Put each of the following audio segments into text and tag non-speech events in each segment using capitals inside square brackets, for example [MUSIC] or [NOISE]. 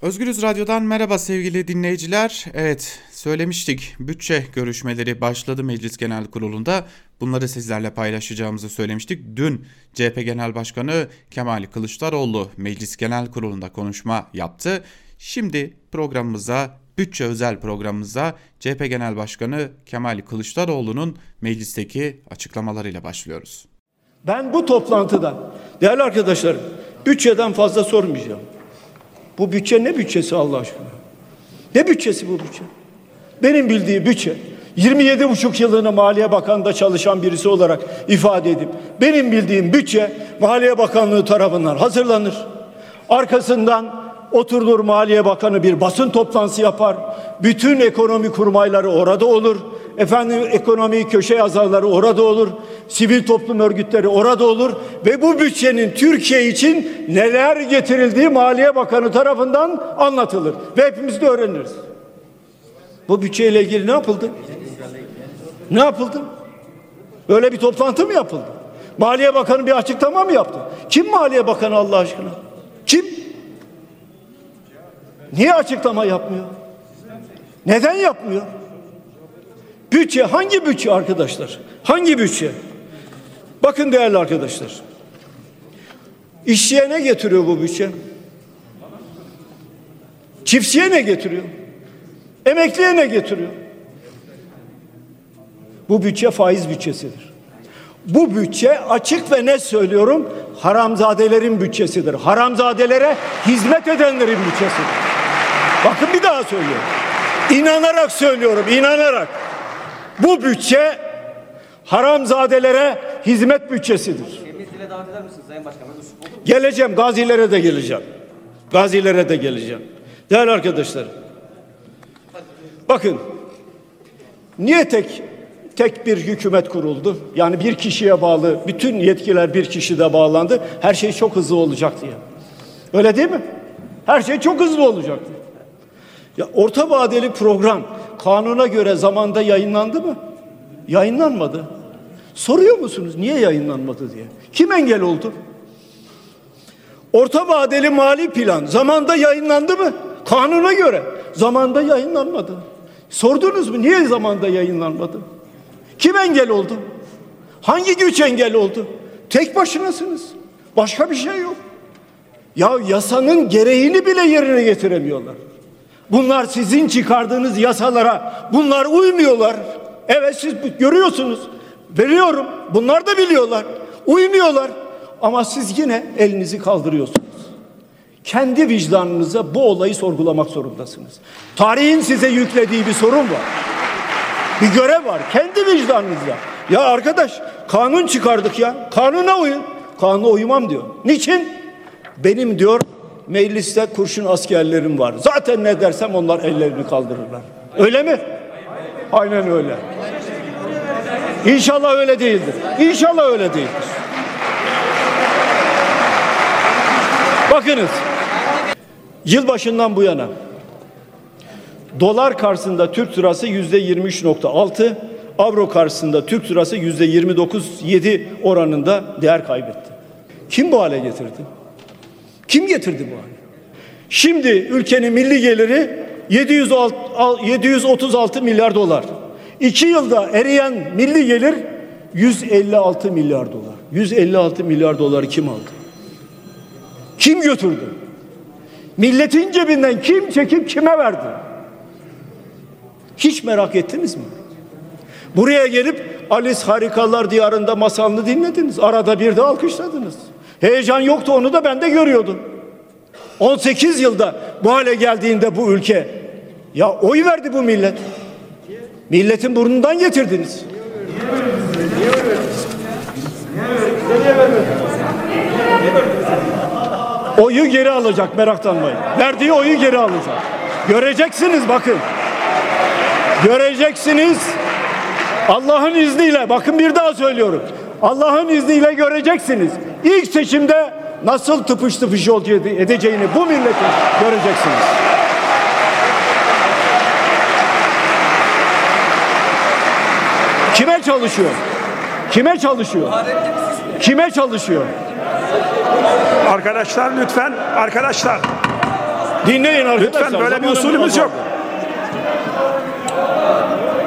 Özgürüz Radyo'dan merhaba sevgili dinleyiciler. Evet söylemiştik bütçe görüşmeleri başladı Meclis Genel Kurulu'nda. Bunları sizlerle paylaşacağımızı söylemiştik. Dün CHP Genel Başkanı Kemal Kılıçdaroğlu Meclis Genel Kurulu'nda konuşma yaptı. Şimdi programımıza bütçe özel programımıza CHP Genel Başkanı Kemal Kılıçdaroğlu'nun meclisteki açıklamalarıyla başlıyoruz. Ben bu toplantıda değerli arkadaşlarım bütçeden fazla sormayacağım. Bu bütçe ne bütçesi Allah aşkına? Ne bütçesi bu bütçe? Benim bildiğim bütçe 27 buçuk yılını Maliye Bakanlığı'nda çalışan birisi olarak ifade edip benim bildiğim bütçe Maliye Bakanlığı tarafından hazırlanır. Arkasından oturulur Maliye Bakanı bir basın toplantısı yapar. Bütün ekonomi kurmayları orada olur. Efendim ekonomi köşe yazarları orada olur. Sivil toplum örgütleri orada olur ve bu bütçenin Türkiye için neler getirildiği Maliye Bakanı tarafından anlatılır ve hepimiz de öğreniriz. Bu bütçeyle ilgili ne yapıldı? Ne yapıldı? Böyle bir toplantı mı yapıldı? Maliye Bakanı bir açıklama mı yaptı? Kim Maliye Bakanı Allah aşkına? Kim? Niye açıklama yapmıyor? Neden yapmıyor? Bütçe hangi bütçe arkadaşlar? Hangi bütçe? Bakın değerli arkadaşlar. İşçiye ne getiriyor bu bütçe? Çiftçiye ne getiriyor? Emekliye ne getiriyor? Bu bütçe faiz bütçesidir. Bu bütçe açık ve net söylüyorum haramzadelerin bütçesidir. Haramzadelere hizmet edenlerin bütçesidir. Daha söylüyorum. İnanarak söylüyorum, inanarak. Bu bütçe haramzadelere hizmet bütçesidir. Temizliğe davet eder misiniz Sayın Başkan? Geleceğim, gazilere de geleceğim. Gazilere de geleceğim. Değerli arkadaşlar. Bakın, niye tek tek bir hükümet kuruldu? Yani bir kişiye bağlı, bütün yetkiler bir kişide bağlandı. Her şey çok hızlı olacak diye. Öyle değil mi? Her şey çok hızlı olacaktı. Ya orta vadeli program kanuna göre zamanda yayınlandı mı? Yayınlanmadı. Soruyor musunuz niye yayınlanmadı diye? Kim engel oldu? Orta vadeli mali plan zamanda yayınlandı mı? Kanuna göre zamanda yayınlanmadı. Sordunuz mu niye zamanda yayınlanmadı? Kim engel oldu? Hangi güç engel oldu? Tek başınasınız. Başka bir şey yok. Ya yasanın gereğini bile yerine getiremiyorlar. Bunlar sizin çıkardığınız yasalara bunlar uymuyorlar. Evet siz görüyorsunuz. Veriyorum. Bunlar da biliyorlar. Uymuyorlar. Ama siz yine elinizi kaldırıyorsunuz. Kendi vicdanınıza bu olayı sorgulamak zorundasınız. Tarihin size yüklediği bir sorun var. Bir görev var. Kendi vicdanınızda. Ya arkadaş kanun çıkardık ya. Kanuna uyun. Kanuna uymam diyor. Niçin? Benim diyor mecliste kurşun askerlerim var. Zaten ne dersem onlar ellerini kaldırırlar. Öyle mi? Aynen öyle. İnşallah öyle değildir. İnşallah öyle değildir. Bakınız. Yılbaşından bu yana dolar karşısında Türk lirası yüzde 23.6, avro karşısında Türk lirası yüzde 29.7 oranında değer kaybetti. Kim bu hale getirdi? Kim getirdi bu hale? Şimdi ülkenin milli geliri 736 milyar dolar. İki yılda eriyen milli gelir 156 milyar dolar. 156 milyar doları kim aldı? Kim götürdü? Milletin cebinden kim çekip kime verdi? Hiç merak ettiniz mi? Buraya gelip Alice Harikalar Diyarı'nda masalını dinlediniz. Arada bir de alkışladınız. Heyecan yoktu onu da ben de görüyordum. 18 yılda bu hale geldiğinde bu ülke ya oy verdi bu millet. Milletin burnundan getirdiniz. Oyu geri alacak meraklanmayın. Verdiği oyu geri alacak. Göreceksiniz bakın. Göreceksiniz. Allah'ın izniyle bakın bir daha söylüyorum. Allah'ın izniyle göreceksiniz. İlk seçimde nasıl tıpış tıpış edeceğini bu milletin göreceksiniz. Kime çalışıyor? Kime çalışıyor? Kime çalışıyor? Arkadaşlar lütfen arkadaşlar Dinleyin arkadaşlar. Lütfen böyle bir usulümüz yok.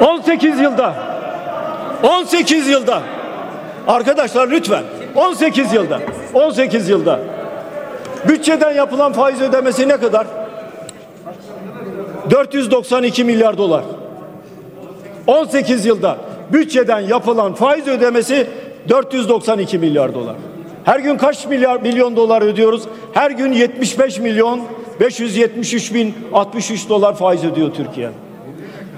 azaldı. 18 yılda 18 yılda arkadaşlar lütfen 18 yılda 18 yılda bütçeden yapılan faiz ödemesi ne kadar? 492 milyar dolar. 18 yılda bütçeden yapılan faiz ödemesi 492 milyar dolar. Her gün kaç milyar milyon dolar ödüyoruz? Her gün 75 milyon 573 bin 63 dolar faiz ödüyor Türkiye.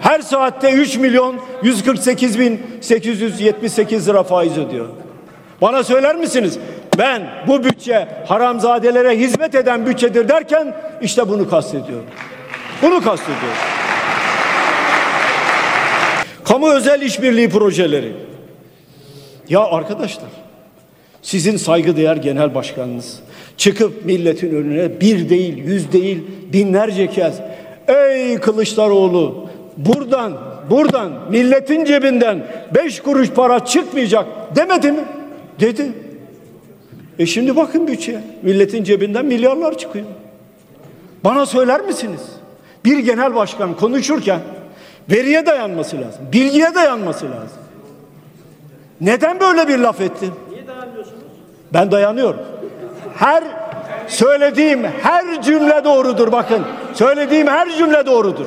Her saatte 3 milyon 148 bin 878 lira faiz ödüyor. Bana söyler misiniz? Ben bu bütçe haramzadelere hizmet eden bütçedir derken işte bunu kastediyorum. Bunu kastediyorum. Kamu özel işbirliği projeleri. Ya arkadaşlar sizin saygıdeğer genel başkanınız çıkıp milletin önüne bir değil, yüz değil, binlerce kez ey Kılıçdaroğlu buradan, buradan milletin cebinden beş kuruş para çıkmayacak demedi mi? Dedi. E şimdi bakın bütçeye. Milletin cebinden milyarlar çıkıyor. Bana söyler misiniz? Bir genel başkan konuşurken veriye dayanması lazım. Bilgiye dayanması lazım. Neden böyle bir laf etti? Niye dayanmıyorsunuz? Ben dayanıyorum. Her söylediğim her cümle doğrudur bakın. Söylediğim her cümle doğrudur.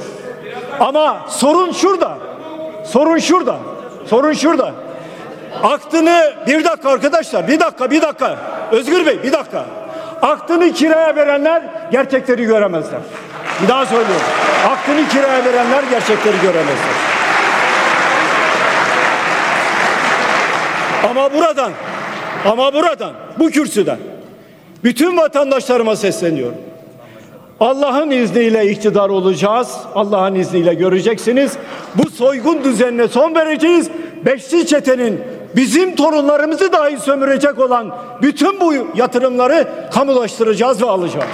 Ama sorun şurada. Sorun şurada. Sorun şurada. Aklını bir dakika arkadaşlar bir dakika bir dakika Özgür Bey bir dakika aklını kiraya verenler gerçekleri göremezler bir daha söylüyorum aklını kiraya verenler gerçekleri göremezler ama buradan ama buradan bu kürsüden bütün vatandaşlarıma sesleniyorum Allah'ın izniyle iktidar olacağız. Allah'ın izniyle göreceksiniz. Bu soygun düzenine son vereceğiz. Beşli çetenin bizim torunlarımızı dahi sömürecek olan bütün bu yatırımları kamulaştıracağız ve alacağız.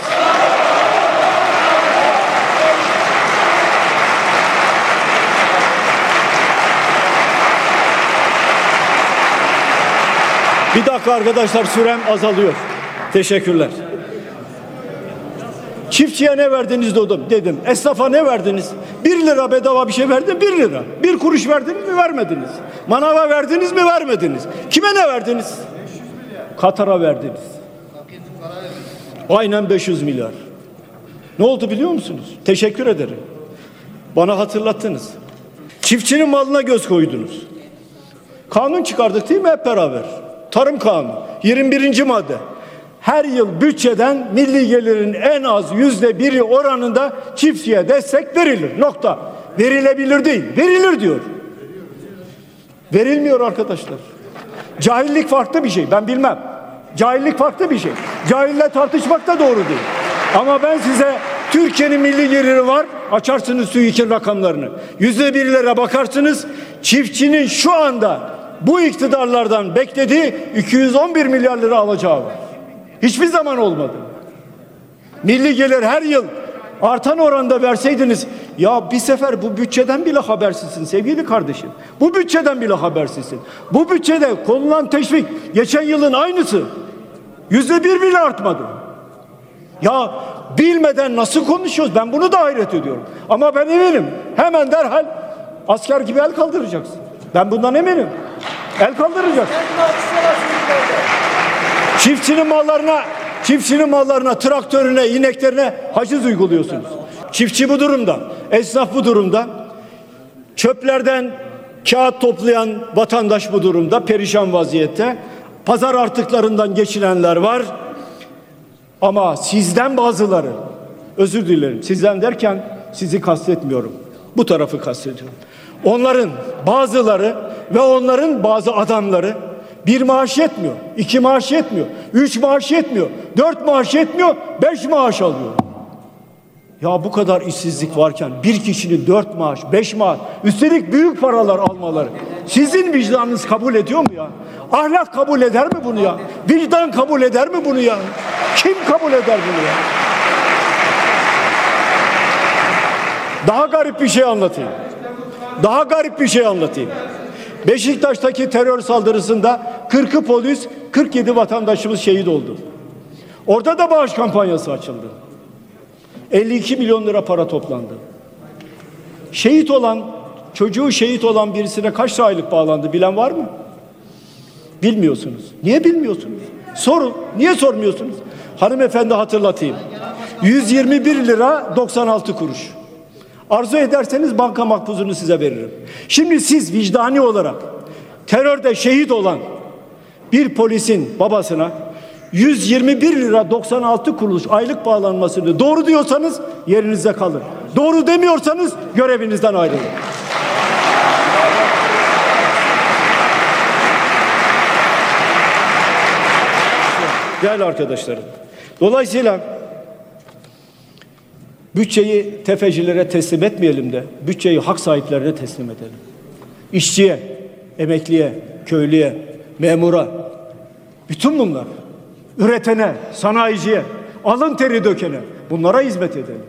Bir dakika arkadaşlar sürem azalıyor. Teşekkürler. Çiftçiye ne verdiniz dedim. Esnafa ne verdiniz? Bir lira bedava bir şey verdin bir lira. Bir kuruş verdiniz mi vermediniz. Manava verdiniz mi vermediniz. Kime ne verdiniz? Katar'a verdiniz. Aynen 500 milyar. Ne oldu biliyor musunuz? Teşekkür ederim. Bana hatırlattınız. Çiftçinin malına göz koydunuz. Kanun çıkardık değil mi hep beraber? Tarım kanunu 21. madde. Her yıl bütçeden milli gelirin en az yüzde biri oranında çiftçiye destek verilir. Nokta. Verilebilir değil. Verilir diyor. Verilmiyor arkadaşlar. Cahillik farklı bir şey. Ben bilmem. Cahillik farklı bir şey. Cahille tartışmak da doğru değil. Ama ben size Türkiye'nin milli geliri var. Açarsınız TÜİK'in rakamlarını. Yüzde birlere bakarsınız. Çiftçinin şu anda bu iktidarlardan beklediği 211 milyar lira alacağı var. Hiçbir zaman olmadı. Milli gelir her yıl artan oranda verseydiniz ya bir sefer bu bütçeden bile habersizsin sevgili kardeşim. Bu bütçeden bile habersizsin. Bu bütçede konulan teşvik geçen yılın aynısı. Yüzde bir bile artmadı. Ya bilmeden nasıl konuşuyoruz ben bunu da hayret ediyorum. Ama ben eminim hemen derhal asker gibi el kaldıracaksın. Ben bundan eminim. El kaldıracaksın. Çiftçinin mallarına, çiftçinin mallarına, traktörüne, ineklerine haciz uyguluyorsunuz. Çiftçi bu durumda, esnaf bu durumda. Çöplerden kağıt toplayan vatandaş bu durumda, perişan vaziyette. Pazar artıklarından geçinenler var. Ama sizden bazıları, özür dilerim, sizden derken sizi kastetmiyorum. Bu tarafı kastediyorum. Onların bazıları ve onların bazı adamları bir maaş yetmiyor, iki maaş yetmiyor, üç maaş yetmiyor, dört maaş yetmiyor, beş maaş alıyor. Ya bu kadar işsizlik varken bir kişinin dört maaş, beş maaş, üstelik büyük paralar almaları sizin vicdanınız kabul ediyor mu ya? Ahlak kabul eder mi bunu ya? Vicdan kabul eder mi bunu ya? Kim kabul eder bunu ya? Daha garip bir şey anlatayım. Daha garip bir şey anlatayım. Beşiktaş'taki terör saldırısında 40'ı polis, 47 vatandaşımız şehit oldu. Orada da bağış kampanyası açıldı. 52 milyon lira para toplandı. Şehit olan, çocuğu şehit olan birisine kaç aylık bağlandı bilen var mı? Bilmiyorsunuz. Niye bilmiyorsunuz? Sorun. Niye sormuyorsunuz? Hanımefendi hatırlatayım. 121 lira 96 kuruş. Arzu ederseniz banka makbuzunu size veririm. Şimdi siz vicdani olarak terörde şehit olan bir polisin babasına 121 lira 96 kuruş aylık bağlanmasını doğru diyorsanız yerinizde kalın. Doğru demiyorsanız görevinizden ayrılın. Değerli arkadaşlarım. Dolayısıyla bütçeyi tefecilere teslim etmeyelim de bütçeyi hak sahiplerine teslim edelim. İşçiye, emekliye, köylüye, memura, bütün bunlar üretene, sanayiciye, alın teri dökene bunlara hizmet edelim.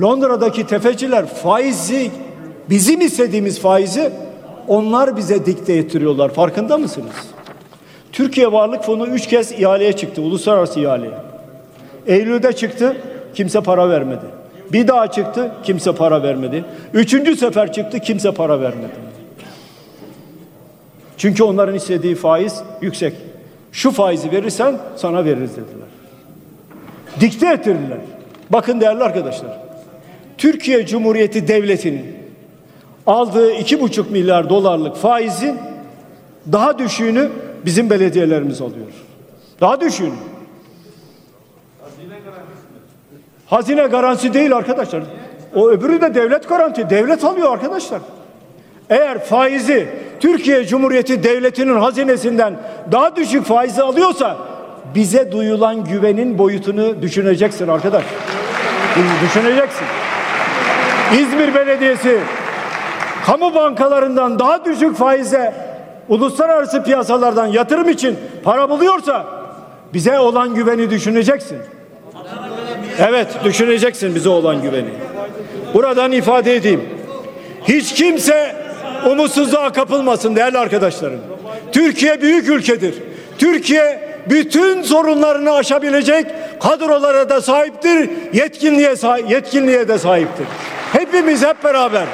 Londra'daki tefeciler faizi bizim istediğimiz faizi onlar bize dikte ettiriyorlar. Farkında mısınız? Türkiye Varlık Fonu üç kez ihaleye çıktı, uluslararası ihaleye. Eylül'de çıktı, kimse para vermedi. Bir daha çıktı, kimse para vermedi. Üçüncü sefer çıktı, kimse para vermedi. Çünkü onların istediği faiz yüksek. Şu faizi verirsen sana veririz dediler. Dikte ettirdiler. Bakın değerli arkadaşlar. Türkiye Cumhuriyeti Devleti'nin aldığı iki buçuk milyar dolarlık faizin daha düşüğünü bizim belediyelerimiz alıyor. Daha düşüğünü. Hazine garantisi değil arkadaşlar. O öbürü de devlet garanti. Devlet alıyor arkadaşlar. Eğer faizi Türkiye Cumhuriyeti Devleti'nin hazinesinden daha düşük faizi alıyorsa bize duyulan güvenin boyutunu düşüneceksin arkadaş. Düşüneceksin. İzmir Belediyesi kamu bankalarından daha düşük faize uluslararası piyasalardan yatırım için para buluyorsa bize olan güveni düşüneceksin. Evet düşüneceksin bize olan güveni. Buradan ifade edeyim. Hiç kimse umutsuzluğa kapılmasın değerli arkadaşlarım. Türkiye büyük ülkedir. Türkiye bütün sorunlarını aşabilecek kadrolara da sahiptir, yetkinliğe yetkinliğe de sahiptir. Hepimiz hep beraber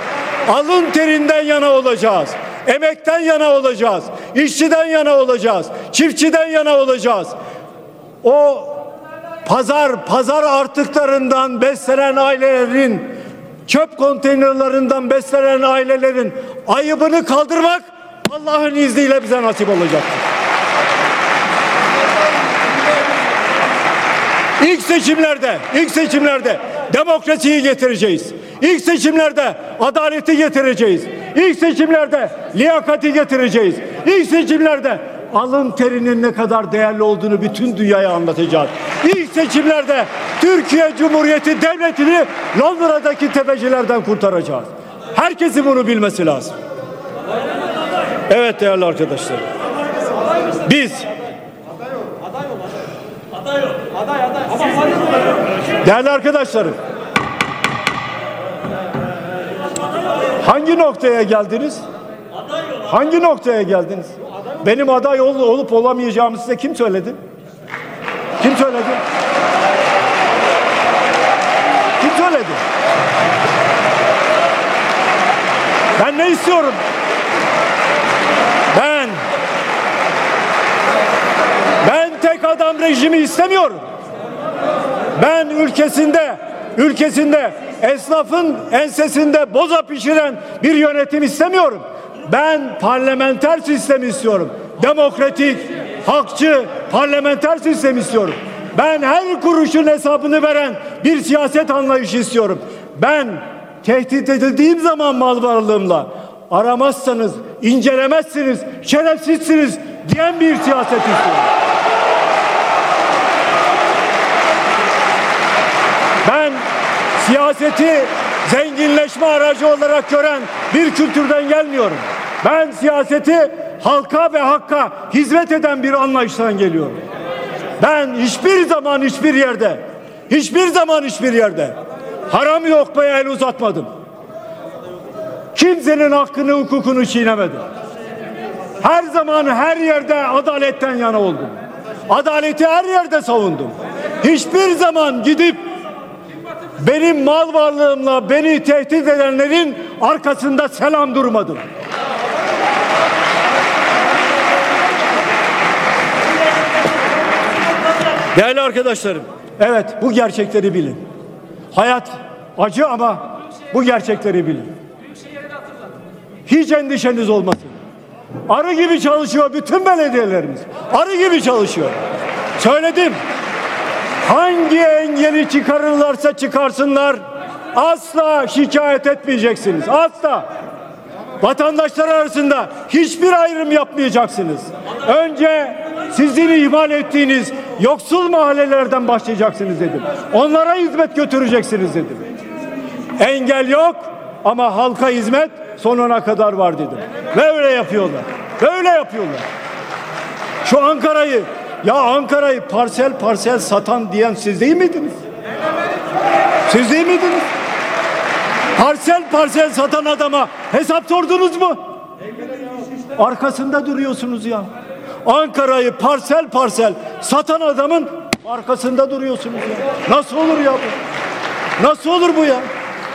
alın terinden yana olacağız. Emekten yana olacağız. işçiden yana olacağız. Çiftçiden yana olacağız. O pazar pazar artıklarından beslenen ailelerin çöp konteynerlerinden beslenen ailelerin ayıbını kaldırmak Allah'ın izniyle bize nasip olacaktır. İlk seçimlerde, ilk seçimlerde demokrasiyi getireceğiz. İlk seçimlerde adaleti getireceğiz. İlk seçimlerde liyakati getireceğiz. İlk seçimlerde alın terinin ne kadar değerli olduğunu bütün dünyaya anlatacağız. İlk seçimlerde Türkiye Cumhuriyeti Devleti'ni Londra'daki tepecilerden kurtaracağız. Herkesin bunu bilmesi lazım. Evet değerli arkadaşlar. Biz Değerli arkadaşlarım. Hangi noktaya geldiniz? Hangi noktaya geldiniz? Benim aday ol, olup olamayacağımı size kim söyledi? Kim söyledi? Kim söyledi? Ben ne istiyorum? Ben ben tek adam rejimi istemiyorum. Ben ülkesinde ülkesinde esnafın ensesinde boza pişiren bir yönetim istemiyorum. Ben parlamenter sistem istiyorum. Demokratik, hakçı, parlamenter sistem istiyorum. Ben her kuruşun hesabını veren bir siyaset anlayışı istiyorum. Ben tehdit edildiğim zaman mal varlığımla aramazsanız, incelemezsiniz, şerefsizsiniz diyen bir siyaset istiyorum. Ben siyaseti zenginleşme aracı olarak gören bir kültürden gelmiyorum. Ben siyaseti halka ve hakka hizmet eden bir anlayıştan geliyorum. Ben hiçbir zaman hiçbir yerde, hiçbir zaman hiçbir yerde haram lokmaya el uzatmadım. Kimsenin hakkını, hukukunu çiğnemedim. Her zaman her yerde adaletten yana oldum. Adaleti her yerde savundum. Hiçbir zaman gidip benim mal varlığımla beni tehdit edenlerin arkasında selam durmadım. Değerli arkadaşlarım, evet bu gerçekleri bilin. Hayat acı ama bu gerçekleri bilin. Hiç endişeniz olmasın. Arı gibi çalışıyor bütün belediyelerimiz. Arı gibi çalışıyor. Söyledim. Hangi engeli çıkarırlarsa çıkarsınlar asla şikayet etmeyeceksiniz. Asla. Vatandaşlar arasında hiçbir ayrım yapmayacaksınız. Önce sizin ihmal ettiğiniz yoksul mahallelerden başlayacaksınız dedim. Onlara hizmet götüreceksiniz dedim. Engel yok ama halka hizmet sonuna kadar var dedim. Ve öyle yapıyorlar. Böyle yapıyorlar. Şu Ankara'yı ya Ankara'yı parsel parsel satan diyen siz değil miydiniz? Siz değil miydiniz? Parsel parsel satan adama hesap sordunuz mu? Arkasında duruyorsunuz ya. Ankara'yı parsel parsel satan adamın arkasında duruyorsunuz ya. Nasıl olur ya bu? Nasıl olur bu ya?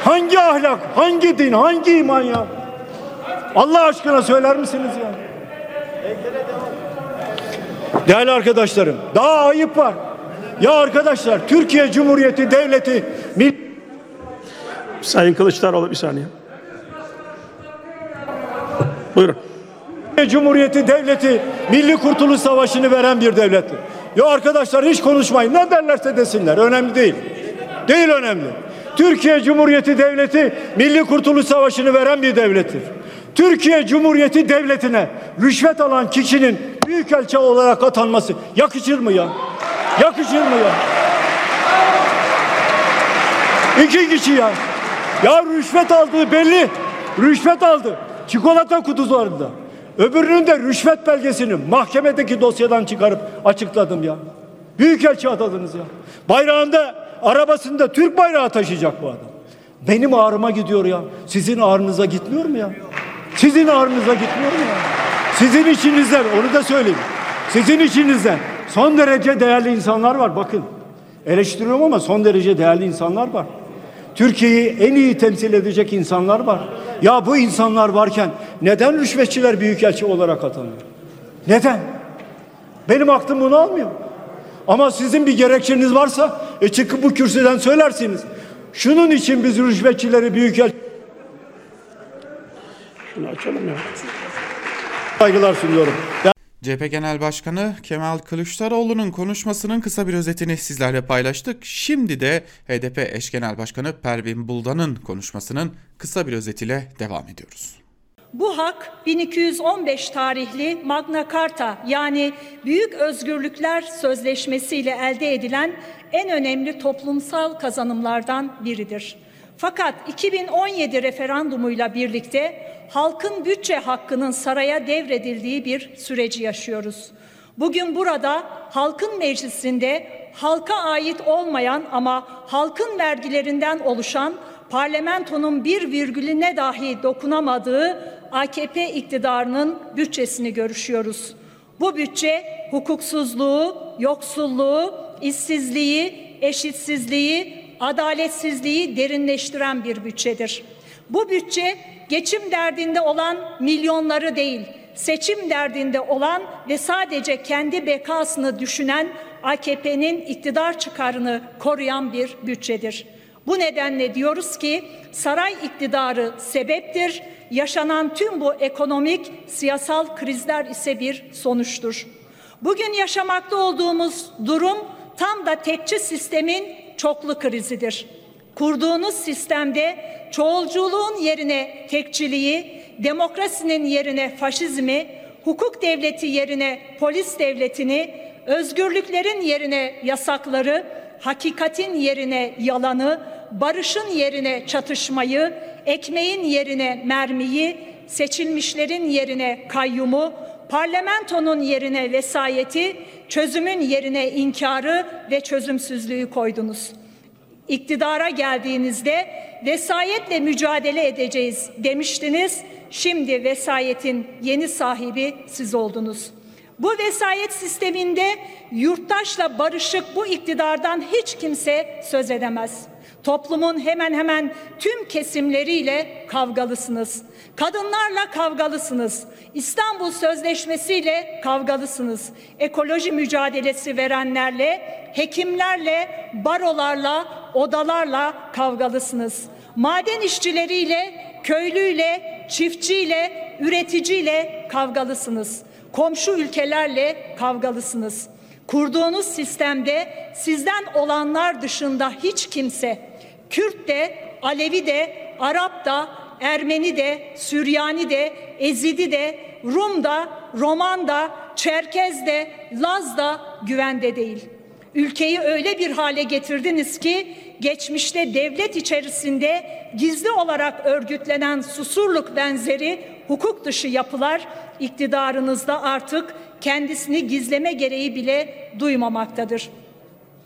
Hangi ahlak, hangi din, hangi iman ya? Allah aşkına söyler misiniz ya? Değerli arkadaşlarım, daha ayıp var. Ya arkadaşlar, Türkiye Cumhuriyeti Devleti Mil- Sayın Kılıçdaroğlu bir saniye. Buyurun. Cumhuriyeti Devleti Milli Kurtuluş Savaşı'nı veren bir devlettir. Ya arkadaşlar hiç konuşmayın. Ne derlerse desinler. Önemli değil. Değil önemli. Türkiye Cumhuriyeti Devleti Milli Kurtuluş Savaşı'nı veren bir devlettir. Türkiye Cumhuriyeti Devleti'ne rüşvet alan kişinin büyükelçi olarak atanması yakışır mı ya? Yakışır mı ya? İki kişi ya. Ya rüşvet aldığı belli. Rüşvet aldı. Çikolata kutularında. Öbürünün de rüşvet belgesini mahkemedeki dosyadan çıkarıp açıkladım ya. Büyükelçi atadınız ya. Bayrağında, arabasında Türk bayrağı taşıyacak bu adam. Benim ağrıma gidiyor ya. Sizin ağrınıza gitmiyor mu ya? Sizin ağrınıza gitmiyor mu ya? Sizin içinizden, onu da söyleyeyim. Sizin içinizden son derece değerli insanlar var bakın. Eleştiriyorum ama son derece değerli insanlar var. Türkiye'yi en iyi temsil edecek insanlar var. Ya bu insanlar varken neden rüşvetçiler büyükelçi olarak atanıyor? Neden? Benim aklım bunu almıyor. Ama sizin bir gerekçeniz varsa e çıkıp bu kürsüden söylersiniz. Şunun için biz rüşvetçileri büyükelçi Şunu açalım ya. saygılar sunuyorum. CHP Genel Başkanı Kemal Kılıçdaroğlu'nun konuşmasının kısa bir özetini sizlerle paylaştık. Şimdi de HDP eş genel başkanı Pervin Buldan'ın konuşmasının kısa bir özetiyle devam ediyoruz. Bu hak 1215 tarihli Magna Carta yani Büyük Özgürlükler Sözleşmesi ile elde edilen en önemli toplumsal kazanımlardan biridir. Fakat 2017 referandumuyla birlikte halkın bütçe hakkının saraya devredildiği bir süreci yaşıyoruz. Bugün burada halkın meclisinde halka ait olmayan ama halkın vergilerinden oluşan parlamentonun bir virgülüne dahi dokunamadığı AKP iktidarının bütçesini görüşüyoruz. Bu bütçe hukuksuzluğu, yoksulluğu, işsizliği, eşitsizliği, adaletsizliği derinleştiren bir bütçedir. Bu bütçe geçim derdinde olan milyonları değil, seçim derdinde olan ve sadece kendi bekasını düşünen AKP'nin iktidar çıkarını koruyan bir bütçedir. Bu nedenle diyoruz ki saray iktidarı sebeptir, yaşanan tüm bu ekonomik, siyasal krizler ise bir sonuçtur. Bugün yaşamakta olduğumuz durum tam da tekçi sistemin çoklu krizidir. Kurduğunuz sistemde çoğulculuğun yerine tekçiliği, demokrasinin yerine faşizmi, hukuk devleti yerine polis devletini, özgürlüklerin yerine yasakları, hakikatin yerine yalanı, barışın yerine çatışmayı, ekmeğin yerine mermiyi, seçilmişlerin yerine kayyumu, parlamentonun yerine vesayeti, çözümün yerine inkarı ve çözümsüzlüğü koydunuz. İktidara geldiğinizde vesayetle mücadele edeceğiz demiştiniz. Şimdi vesayetin yeni sahibi siz oldunuz. Bu vesayet sisteminde yurttaşla barışık bu iktidardan hiç kimse söz edemez. Toplumun hemen hemen tüm kesimleriyle kavgalısınız. Kadınlarla kavgalısınız. İstanbul Sözleşmesi ile kavgalısınız. Ekoloji mücadelesi verenlerle, hekimlerle, barolarla, odalarla kavgalısınız. Maden işçileriyle, köylüyle, çiftçiyle, üreticiyle kavgalısınız. Komşu ülkelerle kavgalısınız. Kurduğunuz sistemde sizden olanlar dışında hiç kimse Kürt de, Alevi de, Arap da, Ermeni de, Süryani de, Ezidi de, Rum da, Roman da, Çerkez de, Laz da güvende değil. Ülkeyi öyle bir hale getirdiniz ki geçmişte devlet içerisinde gizli olarak örgütlenen susurluk benzeri hukuk dışı yapılar iktidarınızda artık kendisini gizleme gereği bile duymamaktadır.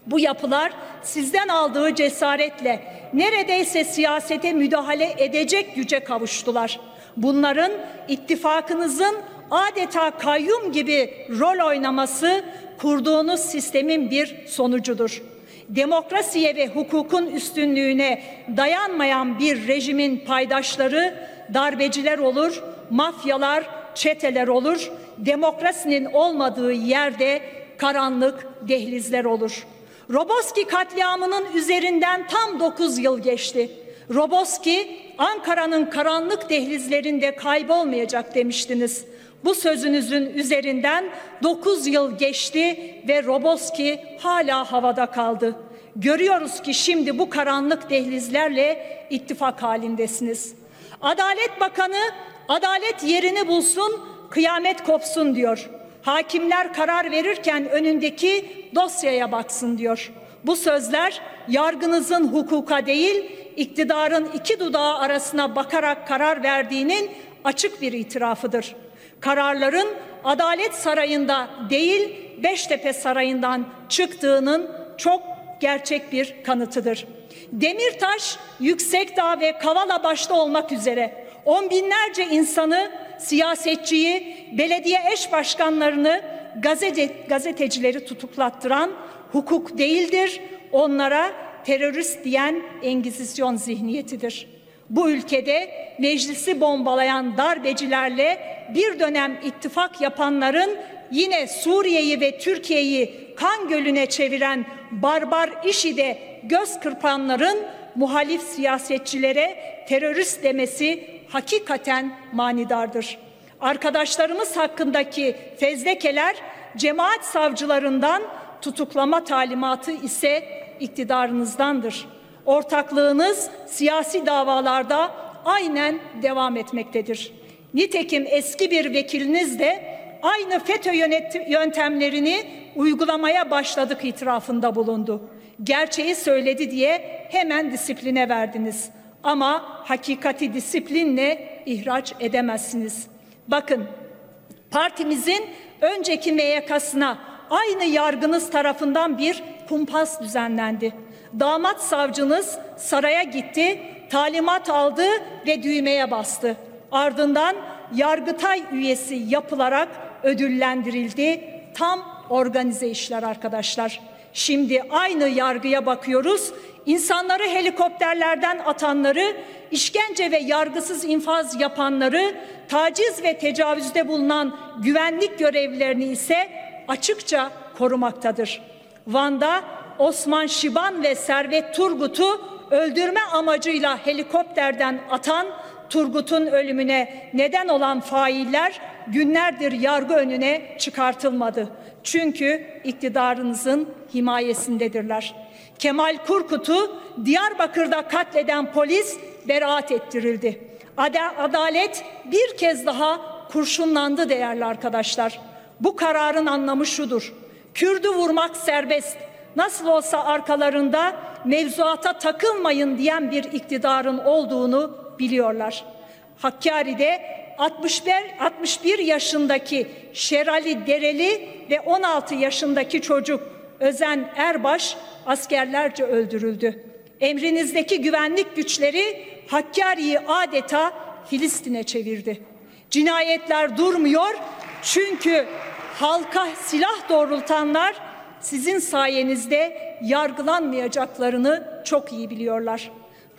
Bu yapılar sizden aldığı cesaretle neredeyse siyasete müdahale edecek güce kavuştular. Bunların ittifakınızın adeta kayyum gibi rol oynaması kurduğunuz sistemin bir sonucudur. Demokrasiye ve hukukun üstünlüğüne dayanmayan bir rejimin paydaşları darbeciler olur, mafyalar, çeteler olur. Demokrasinin olmadığı yerde karanlık dehlizler olur. Roboski katliamının üzerinden tam 9 yıl geçti. Roboski Ankara'nın karanlık dehlizlerinde kaybolmayacak demiştiniz. Bu sözünüzün üzerinden 9 yıl geçti ve Roboski hala havada kaldı. Görüyoruz ki şimdi bu karanlık dehlizlerle ittifak halindesiniz. Adalet Bakanı adalet yerini bulsun, kıyamet kopsun diyor. Hakimler karar verirken önündeki dosyaya baksın diyor. Bu sözler yargınızın hukuka değil, iktidarın iki dudağı arasına bakarak karar verdiğinin açık bir itirafıdır. Kararların Adalet Sarayı'nda değil, Beştepe Sarayı'ndan çıktığının çok gerçek bir kanıtıdır. Demirtaş, Yüksekdağ ve Kavala başta olmak üzere on binlerce insanı, siyasetçiyi, belediye eş başkanlarını, gazete, gazetecileri tutuklattıran hukuk değildir. Onlara terörist diyen Engizisyon zihniyetidir. Bu ülkede meclisi bombalayan darbecilerle bir dönem ittifak yapanların yine Suriye'yi ve Türkiye'yi kan gölüne çeviren barbar işide göz kırpanların muhalif siyasetçilere terörist demesi hakikaten manidardır. Arkadaşlarımız hakkındaki fezlekeler cemaat savcılarından tutuklama talimatı ise iktidarınızdandır. Ortaklığınız siyasi davalarda aynen devam etmektedir. Nitekim eski bir vekiliniz de aynı FETÖ yöntemlerini uygulamaya başladık itirafında bulundu. Gerçeği söyledi diye hemen disipline verdiniz. Ama hakikati disiplinle ihraç edemezsiniz. Bakın partimizin önceki MYK'sına aynı yargınız tarafından bir kumpas düzenlendi. Damat savcınız saraya gitti, talimat aldı ve düğmeye bastı. Ardından Yargıtay üyesi yapılarak ödüllendirildi. Tam organize işler arkadaşlar. Şimdi aynı yargıya bakıyoruz. İnsanları helikopterlerden atanları, işkence ve yargısız infaz yapanları, taciz ve tecavüzde bulunan güvenlik görevlilerini ise açıkça korumaktadır. Van'da Osman Şiban ve Servet Turgut'u öldürme amacıyla helikopterden atan Turgut'un ölümüne neden olan failler günlerdir yargı önüne çıkartılmadı. Çünkü iktidarınızın himayesindedirler. Kemal Kurkut'u Diyarbakır'da katleden polis beraat ettirildi. Adalet bir kez daha kurşunlandı değerli arkadaşlar. Bu kararın anlamı şudur. Kürdü vurmak serbest. Nasıl olsa arkalarında mevzuata takılmayın diyen bir iktidarın olduğunu biliyorlar. Hakkari'de 61, 61 yaşındaki Şerali Dereli ve 16 yaşındaki çocuk Özen Erbaş askerlerce öldürüldü. Emrinizdeki güvenlik güçleri Hakkari'yi adeta Filistin'e çevirdi. Cinayetler durmuyor çünkü halka silah doğrultanlar sizin sayenizde yargılanmayacaklarını çok iyi biliyorlar.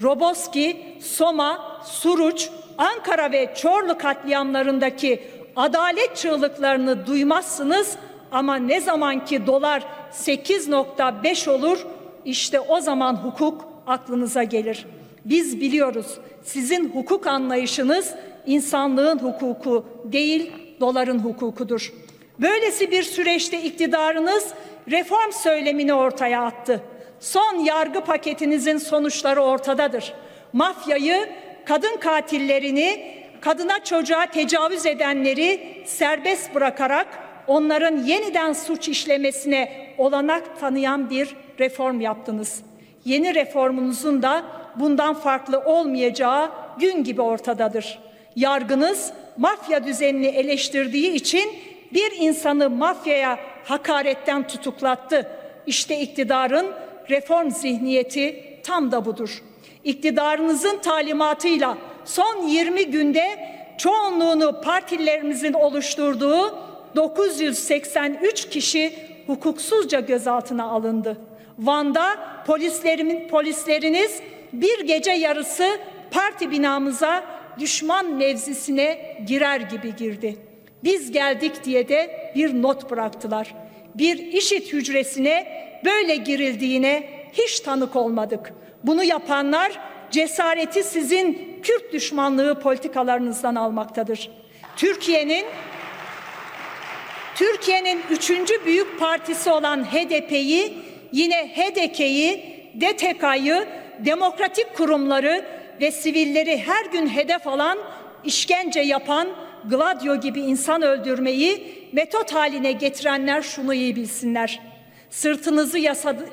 Roboski, Soma, Suruç, Ankara ve Çorlu katliamlarındaki adalet çığlıklarını duymazsınız ama ne zaman ki dolar 8.5 olur işte o zaman hukuk aklınıza gelir. Biz biliyoruz sizin hukuk anlayışınız insanlığın hukuku değil doların hukukudur. Böylesi bir süreçte iktidarınız reform söylemini ortaya attı. Son yargı paketinizin sonuçları ortadadır. Mafyayı, kadın katillerini, kadına çocuğa tecavüz edenleri serbest bırakarak onların yeniden suç işlemesine olanak tanıyan bir reform yaptınız. Yeni reformunuzun da bundan farklı olmayacağı gün gibi ortadadır. Yargınız mafya düzenini eleştirdiği için bir insanı mafyaya hakaretten tutuklattı. İşte iktidarın reform zihniyeti tam da budur. İktidarınızın talimatıyla son 20 günde çoğunluğunu partilerimizin oluşturduğu 983 kişi hukuksuzca gözaltına alındı. Van'da polislerimin polisleriniz bir gece yarısı parti binamıza düşman mevzisine girer gibi girdi. Biz geldik diye de bir not bıraktılar. Bir işit hücresine böyle girildiğine hiç tanık olmadık. Bunu yapanlar cesareti sizin Kürt düşmanlığı politikalarınızdan almaktadır. Türkiye'nin Türkiye'nin üçüncü büyük partisi olan HDP'yi yine HDK'yi, DTK'yı, demokratik kurumları ve sivilleri her gün hedef alan, işkence yapan, Gladio gibi insan öldürmeyi metot haline getirenler şunu iyi bilsinler. Sırtınızı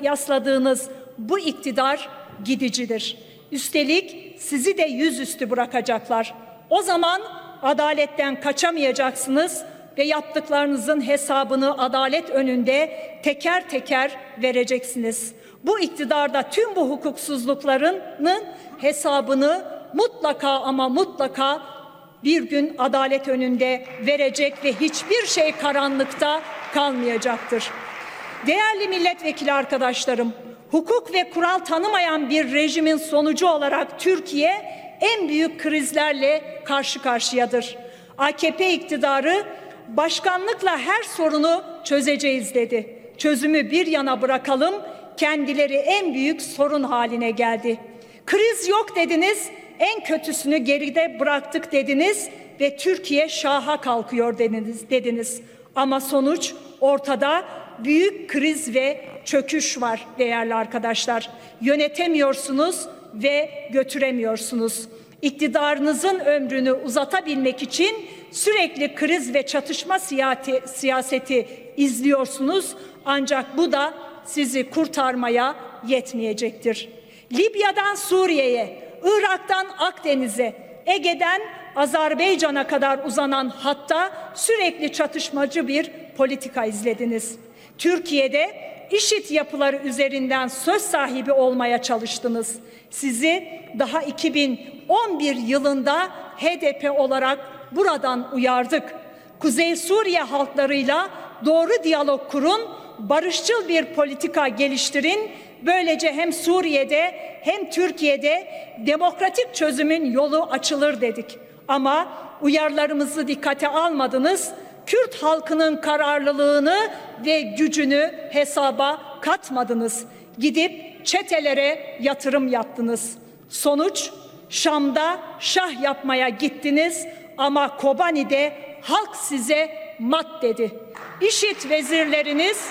yasladığınız bu iktidar gidicidir. Üstelik sizi de yüzüstü bırakacaklar. O zaman adaletten kaçamayacaksınız ve yaptıklarınızın hesabını adalet önünde teker teker vereceksiniz. Bu iktidarda tüm bu hukuksuzlukların hesabını mutlaka ama mutlaka bir gün adalet önünde verecek ve hiçbir şey karanlıkta kalmayacaktır. Değerli milletvekili arkadaşlarım, hukuk ve kural tanımayan bir rejimin sonucu olarak Türkiye en büyük krizlerle karşı karşıyadır. AKP iktidarı başkanlıkla her sorunu çözeceğiz dedi. Çözümü bir yana bırakalım, kendileri en büyük sorun haline geldi. Kriz yok dediniz, en kötüsünü geride bıraktık dediniz ve Türkiye şaha kalkıyor dediniz. dediniz. Ama sonuç ortada büyük kriz ve çöküş var değerli arkadaşlar. Yönetemiyorsunuz ve götüremiyorsunuz. İktidarınızın ömrünü uzatabilmek için sürekli kriz ve çatışma siyaseti, siyaseti izliyorsunuz. Ancak bu da sizi kurtarmaya yetmeyecektir. Libya'dan Suriye'ye, Irak'tan Akdeniz'e, Ege'den Azerbaycan'a kadar uzanan hatta sürekli çatışmacı bir politika izlediniz. Türkiye'de işit yapıları üzerinden söz sahibi olmaya çalıştınız. Sizi daha 2011 yılında HDP olarak buradan uyardık. Kuzey Suriye halklarıyla doğru diyalog kurun, barışçıl bir politika geliştirin. Böylece hem Suriye'de hem Türkiye'de demokratik çözümün yolu açılır dedik. Ama uyarılarımızı dikkate almadınız. Kürt halkının kararlılığını ve gücünü hesaba katmadınız. Gidip çetelere yatırım yaptınız. Sonuç Şam'da şah yapmaya gittiniz ama Kobani'de halk size mat dedi. İşit vezirleriniz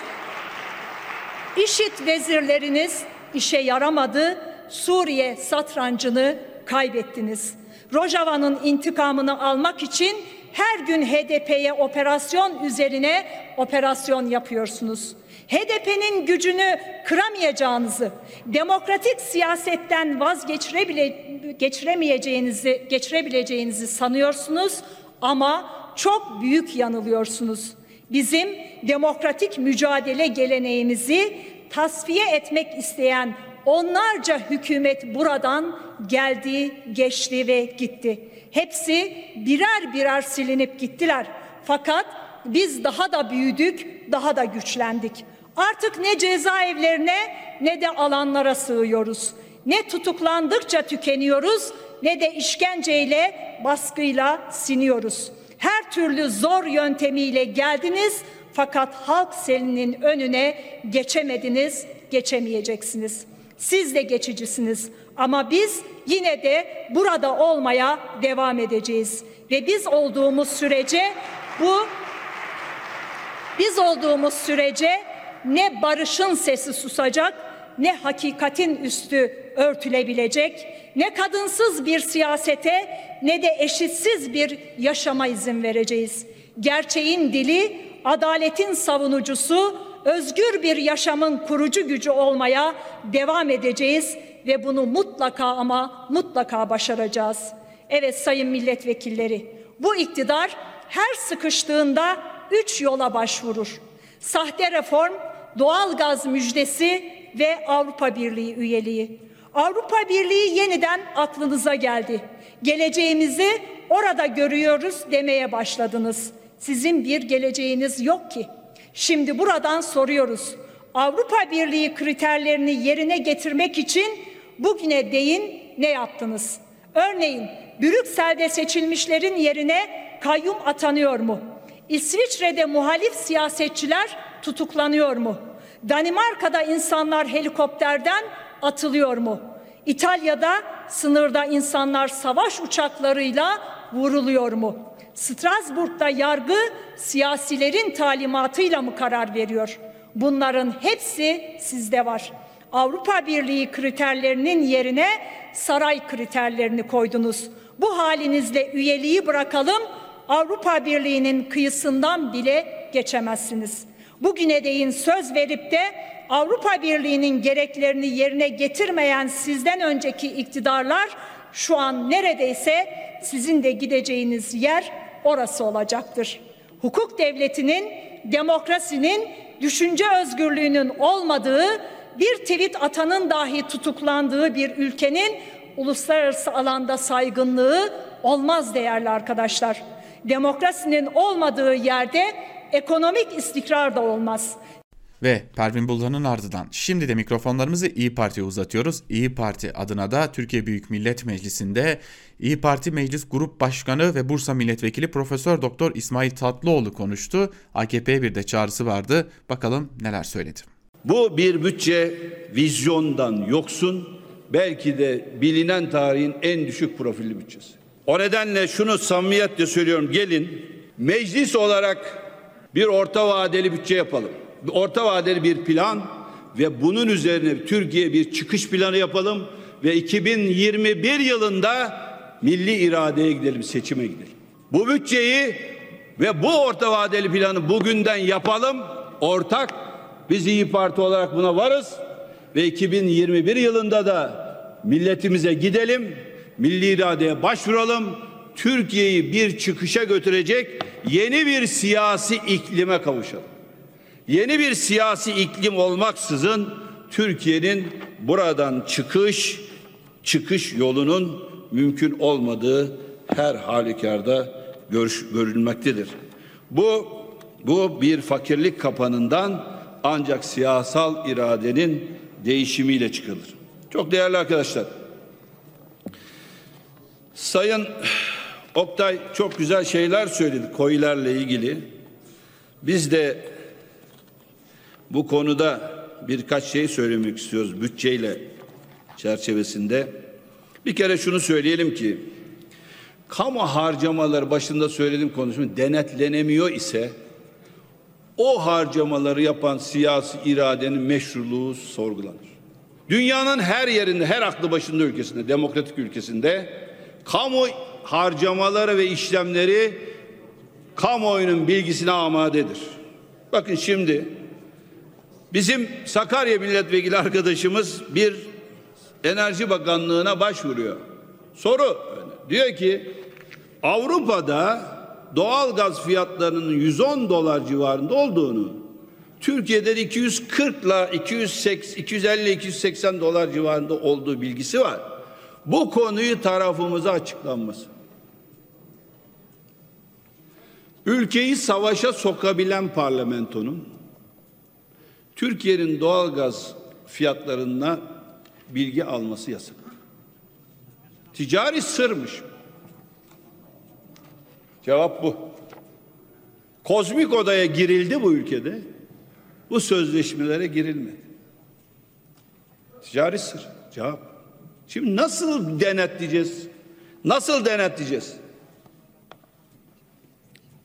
İşit vezirleriniz işe yaramadı. Suriye satrancını kaybettiniz. Rojava'nın intikamını almak için her gün HDP'ye operasyon üzerine operasyon yapıyorsunuz. HDP'nin gücünü kıramayacağınızı, demokratik siyasetten vazgeçiremeyeceğinizi geçirebileceğinizi sanıyorsunuz ama çok büyük yanılıyorsunuz. Bizim demokratik mücadele geleneğimizi tasfiye etmek isteyen onlarca hükümet buradan geldi, geçti ve gitti. Hepsi birer birer silinip gittiler. Fakat biz daha da büyüdük, daha da güçlendik. Artık ne cezaevlerine ne de alanlara sığıyoruz. Ne tutuklandıkça tükeniyoruz ne de işkenceyle, baskıyla siniyoruz. Her türlü zor yöntemiyle geldiniz fakat halk selinin önüne geçemediniz, geçemeyeceksiniz. Siz de geçicisiniz ama biz yine de burada olmaya devam edeceğiz. Ve biz olduğumuz sürece bu biz olduğumuz sürece ne barışın sesi susacak, ne hakikatin üstü örtülebilecek, ne kadınsız bir siyasete ne de eşitsiz bir yaşama izin vereceğiz. Gerçeğin dili, adaletin savunucusu, özgür bir yaşamın kurucu gücü olmaya devam edeceğiz ve bunu mutlaka ama mutlaka başaracağız. Evet sayın milletvekilleri, bu iktidar her sıkıştığında üç yola başvurur. Sahte reform, doğal gaz müjdesi ve Avrupa Birliği üyeliği. Avrupa Birliği yeniden aklınıza geldi. Geleceğimizi orada görüyoruz demeye başladınız. Sizin bir geleceğiniz yok ki. Şimdi buradan soruyoruz. Avrupa Birliği kriterlerini yerine getirmek için bugüne değin ne yaptınız? Örneğin Brüksel'de seçilmişlerin yerine kayyum atanıyor mu? İsviçre'de muhalif siyasetçiler tutuklanıyor mu? Danimarka'da insanlar helikopterden atılıyor mu? İtalya'da sınırda insanlar savaş uçaklarıyla vuruluyor mu? Strasbourg'da yargı siyasilerin talimatıyla mı karar veriyor? Bunların hepsi sizde var. Avrupa Birliği kriterlerinin yerine saray kriterlerini koydunuz. Bu halinizle üyeliği bırakalım, Avrupa Birliği'nin kıyısından bile geçemezsiniz. Bugüne değin söz verip de Avrupa Birliği'nin gereklerini yerine getirmeyen sizden önceki iktidarlar şu an neredeyse sizin de gideceğiniz yer orası olacaktır. Hukuk devletinin, demokrasinin, düşünce özgürlüğünün olmadığı, bir tweet atanın dahi tutuklandığı bir ülkenin uluslararası alanda saygınlığı olmaz değerli arkadaşlar. Demokrasinin olmadığı yerde ekonomik istikrar da olmaz. Ve Pervin Buldan'ın ardından şimdi de mikrofonlarımızı İyi Parti'ye uzatıyoruz. İyi Parti adına da Türkiye Büyük Millet Meclisi'nde İyi Parti Meclis Grup Başkanı ve Bursa Milletvekili Profesör Doktor İsmail Tatlıoğlu konuştu. AKP'ye bir de çağrısı vardı. Bakalım neler söyledi. Bu bir bütçe vizyondan yoksun, belki de bilinen tarihin en düşük profilli bütçesi. O nedenle şunu samimiyetle söylüyorum. Gelin meclis olarak bir orta vadeli bütçe yapalım. Orta vadeli bir plan ve bunun üzerine Türkiye bir çıkış planı yapalım ve 2021 yılında milli iradeye gidelim, seçime gidelim. Bu bütçeyi ve bu orta vadeli planı bugünden yapalım. Ortak biz İyi Parti olarak buna varız ve 2021 yılında da milletimize gidelim, milli iradeye başvuralım. Türkiye'yi bir çıkışa götürecek yeni bir siyasi iklime kavuşalım. Yeni bir siyasi iklim olmaksızın Türkiye'nin buradan çıkış çıkış yolunun mümkün olmadığı her halükarda görüş, görülmektedir. Bu bu bir fakirlik kapanından ancak siyasal iradenin değişimiyle çıkılır. Çok değerli arkadaşlar. Sayın Oktay çok güzel şeyler söyledi koylarla ilgili. Biz de bu konuda birkaç şey söylemek istiyoruz bütçeyle çerçevesinde. Bir kere şunu söyleyelim ki kamu harcamaları başında söylediğim konuşma denetlenemiyor ise o harcamaları yapan siyasi iradenin meşruluğu sorgulanır. Dünyanın her yerinde, her aklı başında ülkesinde, demokratik ülkesinde kamu harcamaları ve işlemleri kamuoyunun bilgisine amadedir. Bakın şimdi bizim Sakarya milletvekili arkadaşımız bir Enerji Bakanlığı'na başvuruyor. Soru diyor ki Avrupa'da doğal gaz fiyatlarının 110 dolar civarında olduğunu Türkiye'de de 240 ile 250 280 dolar civarında olduğu bilgisi var. Bu konuyu tarafımıza açıklanması. ülkeyi savaşa sokabilen parlamentonun Türkiye'nin doğalgaz fiyatlarına bilgi alması yasak. Ticari sırmış. Cevap bu. Kozmik odaya girildi bu ülkede. Bu sözleşmelere girilmedi. Ticari sır. Cevap. Şimdi nasıl denetleyeceğiz? Nasıl denetleyeceğiz?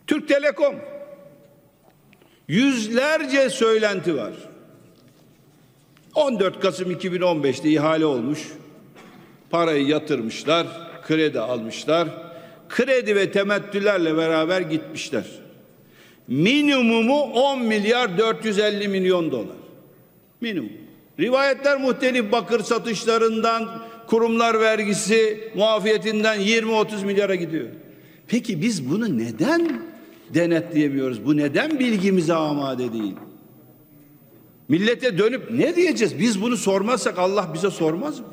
Türk Telekom yüzlerce söylenti var. 14 Kasım 2015'te ihale olmuş. Parayı yatırmışlar, kredi almışlar. Kredi ve temettülerle beraber gitmişler. Minimumu 10 milyar 450 milyon dolar. Minimum. Rivayetler muhtelif bakır satışlarından, kurumlar vergisi, muafiyetinden 20-30 milyara gidiyor. Peki biz bunu neden denetleyemiyoruz? Bu neden bilgimize amade değil? Millete dönüp ne diyeceğiz? Biz bunu sormazsak Allah bize sormaz mı?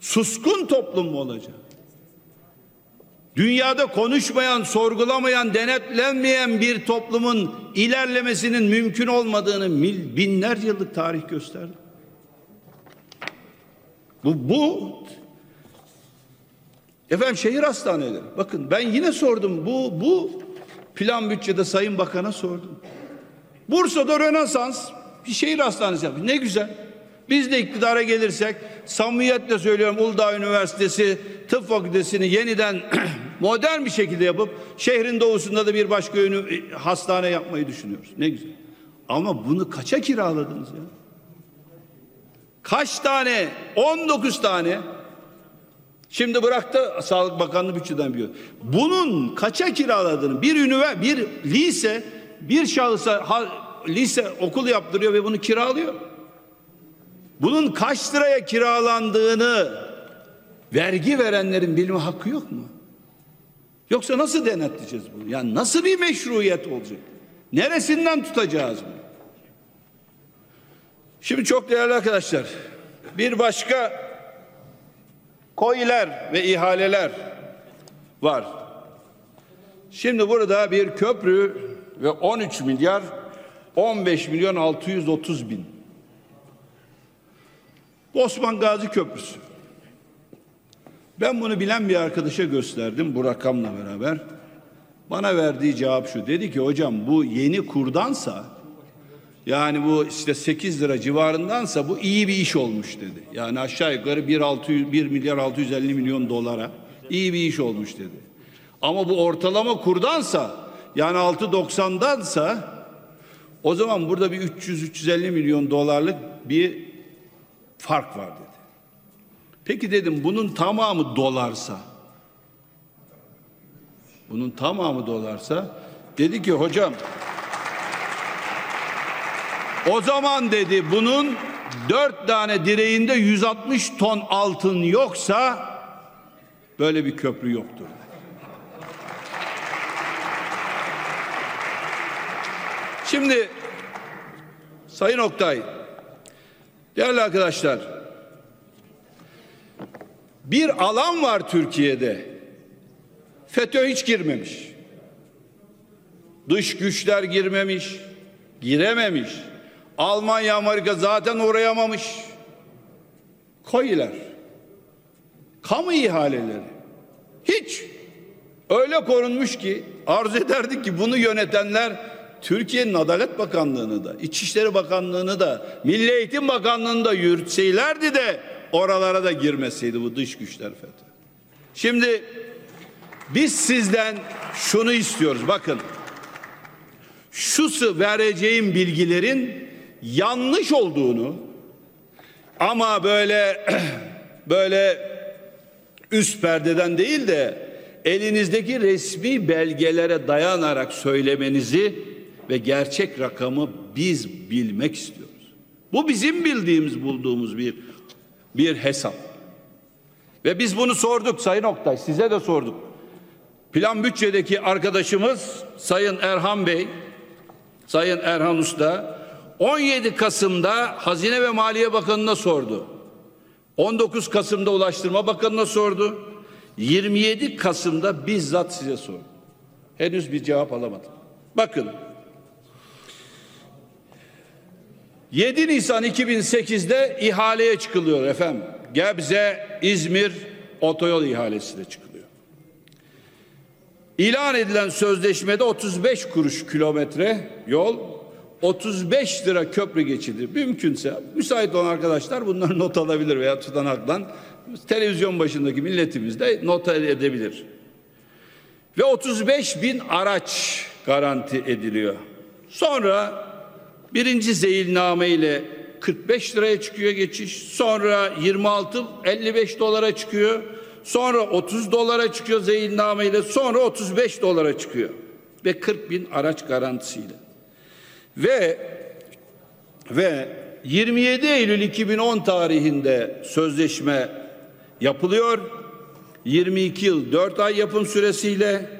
Suskun toplum mu olacak? Dünyada konuşmayan, sorgulamayan, denetlenmeyen bir toplumun ilerlemesinin mümkün olmadığını binlerce yıllık tarih gösterdi. Bu, bu efendim şehir hastaneleri. Bakın ben yine sordum. Bu, bu plan bütçede Sayın Bakan'a sordum. Bursa'da Rönesans bir şehir hastanesi yapmış. Ne güzel. Biz de iktidara gelirsek samimiyetle söylüyorum Uludağ Üniversitesi Tıp Fakültesini yeniden [CLEARS THROAT] modern bir şekilde yapıp şehrin doğusunda da bir başka ünü, hastane yapmayı düşünüyoruz. Ne güzel. Ama bunu kaça kiraladınız ya? Kaç tane? 19 tane. Şimdi bıraktı Sağlık Bakanlığı bütçeden biliyor. Bunun kaça kiraladığını bir ünivers bir lise bir şahısa ha, lise okul yaptırıyor ve bunu kiralıyor. Bunun kaç liraya kiralandığını vergi verenlerin bilme hakkı yok mu? Yoksa nasıl denetleyeceğiz bunu? Yani nasıl bir meşruiyet olacak? Neresinden tutacağız bunu? Şimdi çok değerli arkadaşlar, bir başka koyiler ve ihaleler var. Şimdi burada bir köprü ve 13 milyar 15 milyon 630 bin. Osman Gazi Köprüsü. Ben bunu bilen bir arkadaşa gösterdim bu rakamla beraber. Bana verdiği cevap şu. Dedi ki hocam bu yeni kurdansa yani bu işte 8 lira civarındansa bu iyi bir iş olmuş dedi. Yani aşağı yukarı 1, 600, 1 milyar 650 milyon dolara iyi bir iş olmuş dedi. Ama bu ortalama kurdansa yani 6.90'dansa o zaman burada bir 300-350 milyon dolarlık bir fark var dedi. Peki dedim bunun tamamı dolarsa bunun tamamı dolarsa dedi ki hocam o zaman dedi bunun dört tane direğinde 160 ton altın yoksa böyle bir köprü yoktur. Şimdi Sayın Oktay, değerli arkadaşlar, bir alan var Türkiye'de. FETÖ hiç girmemiş. Dış güçler girmemiş, girememiş. Almanya, Amerika zaten uğrayamamış. Koyiler. Kamu ihaleleri. Hiç. Öyle korunmuş ki arzu ederdik ki bunu yönetenler Türkiye'nin Adalet Bakanlığı'nı da, İçişleri Bakanlığı'nı da, Milli Eğitim Bakanlığı'nı da yürütseylerdi de oralara da girmeseydi bu dış güçler FETÖ. Şimdi biz sizden şunu istiyoruz. Bakın şu vereceğim bilgilerin yanlış olduğunu ama böyle [CLEARS THROAT] böyle üst perdeden değil de elinizdeki resmi belgelere dayanarak söylemenizi ve gerçek rakamı biz bilmek istiyoruz. Bu bizim bildiğimiz bulduğumuz bir bir hesap. Ve biz bunu sorduk Sayın Oktay size de sorduk. Plan bütçedeki arkadaşımız Sayın Erhan Bey, Sayın Erhan Usta 17 Kasım'da Hazine ve Maliye Bakanı'na sordu. 19 Kasım'da Ulaştırma Bakanı'na sordu. 27 Kasım'da bizzat size sordum. Henüz bir cevap alamadım. Bakın 7 Nisan 2008'de ihaleye çıkılıyor efendim. Gebze İzmir otoyol ihalesine çıkılıyor. İlan edilen sözleşmede 35 kuruş kilometre yol, 35 lira köprü geçidi. Mümkünse müsait olan arkadaşlar bunları not alabilir veya tutanaktan televizyon başındaki milletimiz de not edebilir. Ve 35 bin araç garanti ediliyor. Sonra birinci zeyilname ile 45 liraya çıkıyor geçiş. Sonra 26 55 dolara çıkıyor. Sonra 30 dolara çıkıyor zeyilname ile. Sonra 35 dolara çıkıyor. Ve 40 bin araç garantisiyle. Ve ve 27 Eylül 2010 tarihinde sözleşme yapılıyor. 22 yıl 4 ay yapım süresiyle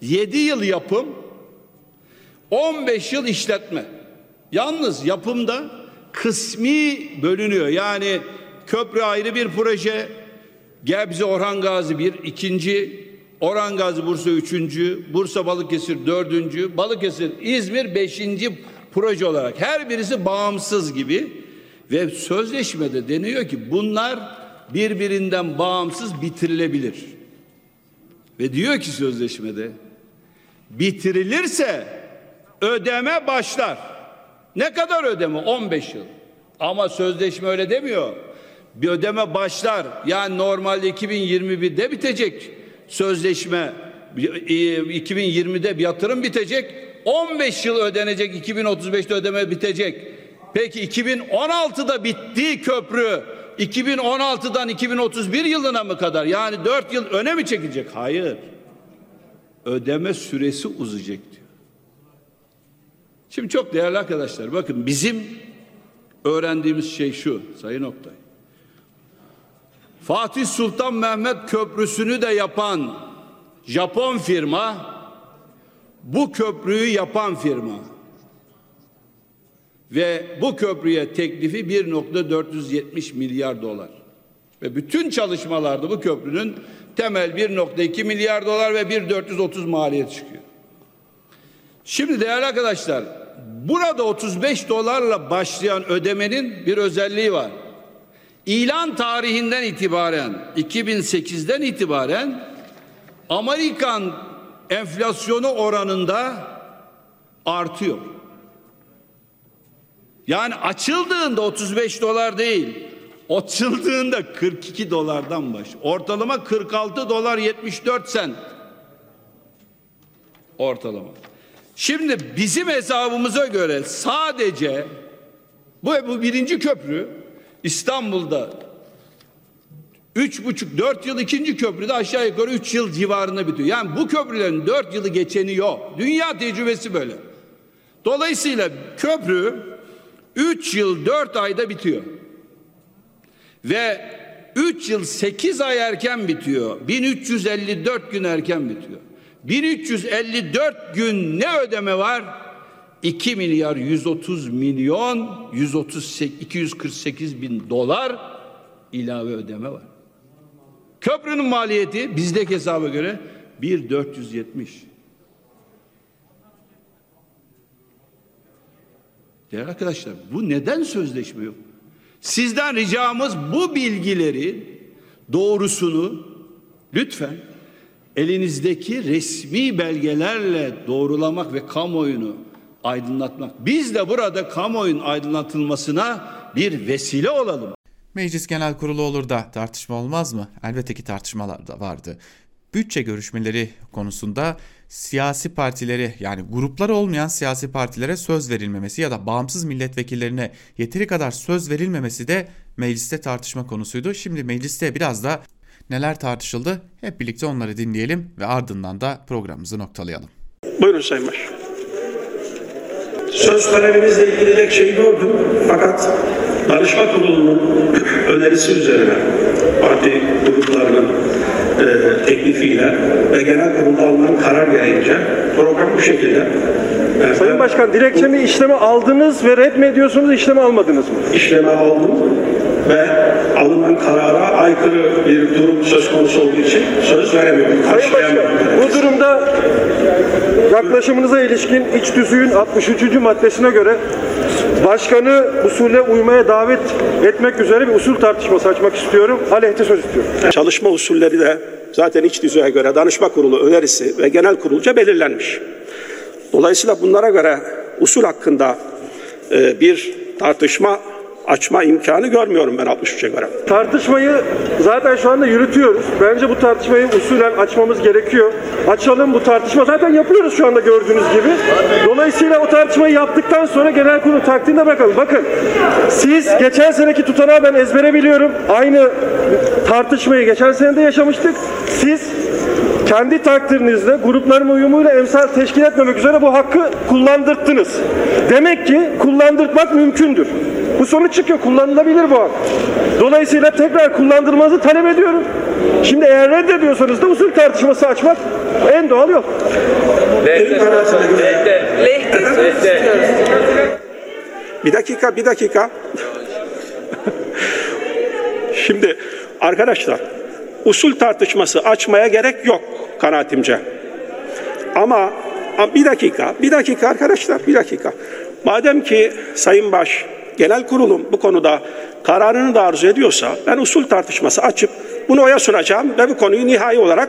7 yıl yapım 15 yıl işletme. Yalnız yapımda kısmi bölünüyor. Yani köprü ayrı bir proje. Gebze Orhan Gazi bir ikinci, Orhan Gazi Bursa üçüncü, Bursa Balıkesir dördüncü, Balıkesir İzmir beşinci proje olarak. Her birisi bağımsız gibi ve sözleşmede deniyor ki bunlar birbirinden bağımsız bitirilebilir. Ve diyor ki sözleşmede bitirilirse ödeme başlar. Ne kadar ödeme? 15 yıl. Ama sözleşme öyle demiyor. Bir ödeme başlar. Yani normalde 2021'de bitecek sözleşme. 2020'de bir yatırım bitecek. 15 yıl ödenecek. 2035'te ödeme bitecek. Peki 2016'da bittiği köprü 2016'dan 2031 yılına mı kadar? Yani 4 yıl öne mi çekilecek? Hayır. Ödeme süresi uzayacak diyor. Şimdi çok değerli arkadaşlar bakın bizim öğrendiğimiz şey şu Sayın Oktay. Fatih Sultan Mehmet Köprüsü'nü de yapan Japon firma bu köprüyü yapan firma ve bu köprüye teklifi 1.470 milyar dolar. Ve bütün çalışmalarda bu köprünün temel 1.2 milyar dolar ve 1.430 maliyet çıkıyor. Şimdi değerli arkadaşlar burada 35 dolarla başlayan ödemenin bir özelliği var. İlan tarihinden itibaren 2008'den itibaren Amerikan enflasyonu oranında artıyor. Yani açıldığında 35 dolar değil. Açıldığında 42 dolardan baş. Ortalama 46 dolar 74 sent. Ortalama. Şimdi bizim hesabımıza göre sadece bu, bu birinci köprü İstanbul'da üç buçuk dört yıl ikinci köprüde aşağı yukarı üç yıl civarında bitiyor. Yani bu köprülerin dört yılı geçeni yok. Dünya tecrübesi böyle. Dolayısıyla köprü üç yıl dört ayda bitiyor. Ve 3 yıl 8 ay erken bitiyor. 1354 gün erken bitiyor. 1354 gün ne ödeme var? 2 milyar 130 milyon 138 248 bin dolar ilave ödeme var. Köprünün maliyeti bizdeki hesaba göre 1470. Değerli arkadaşlar bu neden sözleşme yok? Sizden ricamız bu bilgileri doğrusunu lütfen elinizdeki resmi belgelerle doğrulamak ve kamuoyunu aydınlatmak. Biz de burada kamuoyunun aydınlatılmasına bir vesile olalım. Meclis Genel Kurulu olur da tartışma olmaz mı? Elbette ki tartışmalar da vardı. Bütçe görüşmeleri konusunda siyasi partileri yani grupları olmayan siyasi partilere söz verilmemesi ya da bağımsız milletvekillerine yeteri kadar söz verilmemesi de mecliste tartışma konusuydu. Şimdi mecliste biraz da neler tartışıldı hep birlikte onları dinleyelim ve ardından da programımızı noktalayalım. Buyurun Sayın Başkan. Söz talebinizle ilgili tek şeyi gördüm. Fakat danışma kurulunun önerisi üzerine parti gruplarının e, teklifiyle ve genel kurulda alınan karar gereğince program bu şekilde. Sayın Başkan dilekçemi işleme aldınız ve red mi ediyorsunuz işleme almadınız mı? işleme aldım ve alınan karara aykırı bir durum söz konusu olduğu için söz veremiyorum. Sayın Başkan, bu durumda yaklaşımınıza ilişkin iç düzüğün 63. maddesine göre başkanı usule uymaya davet etmek üzere bir usul tartışması açmak istiyorum. Aleyhte söz istiyorum. Çalışma usulleri de zaten iç düzeye göre danışma kurulu önerisi ve genel kurulca belirlenmiş. Dolayısıyla bunlara göre usul hakkında e, bir tartışma açma imkanı görmüyorum ben 63'e göre. Tartışmayı zaten şu anda yürütüyoruz. Bence bu tartışmayı usulen açmamız gerekiyor. Açalım bu tartışma. Zaten yapıyoruz şu anda gördüğünüz gibi. Dolayısıyla o tartışmayı yaptıktan sonra genel kurulu takdimde bakalım. Bakın siz geçen seneki tutanağı ben ezbere biliyorum. Aynı tartışmayı geçen sene de yaşamıştık. Siz kendi takdirinizle grupların uyumuyla emsal teşkil etmemek üzere bu hakkı kullandırttınız. Demek ki kullandırtmak mümkündür. Bu sonuç çıkıyor. Kullanılabilir bu hak. Dolayısıyla tekrar kullandırmanızı talep ediyorum. Şimdi eğer reddediyorsanız da usul tartışması açmak en doğal yol. Bir dakika, bir dakika. [LAUGHS] Şimdi arkadaşlar usul tartışması açmaya gerek yok kanaatimce. Ama bir dakika, bir dakika arkadaşlar, bir dakika. Madem ki Sayın Baş Genel Kurulum bu konuda kararını da arzu ediyorsa ben usul tartışması açıp bunu oya sunacağım ve bu konuyu nihai olarak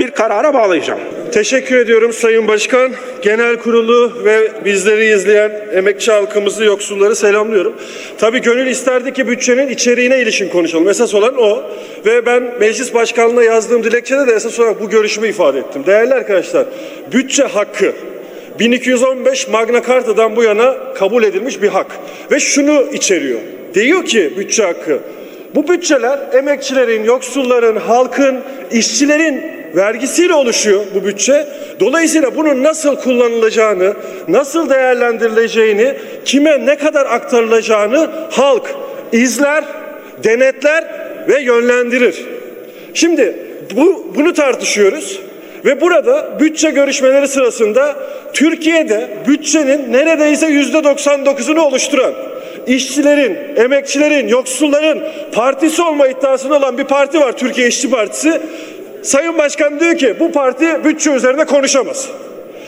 bir karara bağlayacağım. Teşekkür ediyorum Sayın Başkan. Genel kurulu ve bizleri izleyen emekçi halkımızı, yoksulları selamlıyorum. Tabii gönül isterdi ki bütçenin içeriğine ilişkin konuşalım. Esas olan o. Ve ben meclis başkanlığına yazdığım dilekçede de esas olarak bu görüşümü ifade ettim. Değerli arkadaşlar, bütçe hakkı 1215 Magna Carta'dan bu yana kabul edilmiş bir hak. Ve şunu içeriyor. Diyor ki bütçe hakkı, bu bütçeler emekçilerin, yoksulların, halkın, işçilerin vergisiyle oluşuyor bu bütçe. Dolayısıyla bunun nasıl kullanılacağını, nasıl değerlendirileceğini, kime ne kadar aktarılacağını halk izler, denetler ve yönlendirir. Şimdi bu bunu tartışıyoruz ve burada bütçe görüşmeleri sırasında Türkiye'de bütçenin neredeyse yüzde 99'unu oluşturan işçilerin, emekçilerin, yoksulların partisi olma iddiasında olan bir parti var Türkiye İşçi Partisi. Sayın Başkan diyor ki bu parti bütçe üzerine konuşamaz.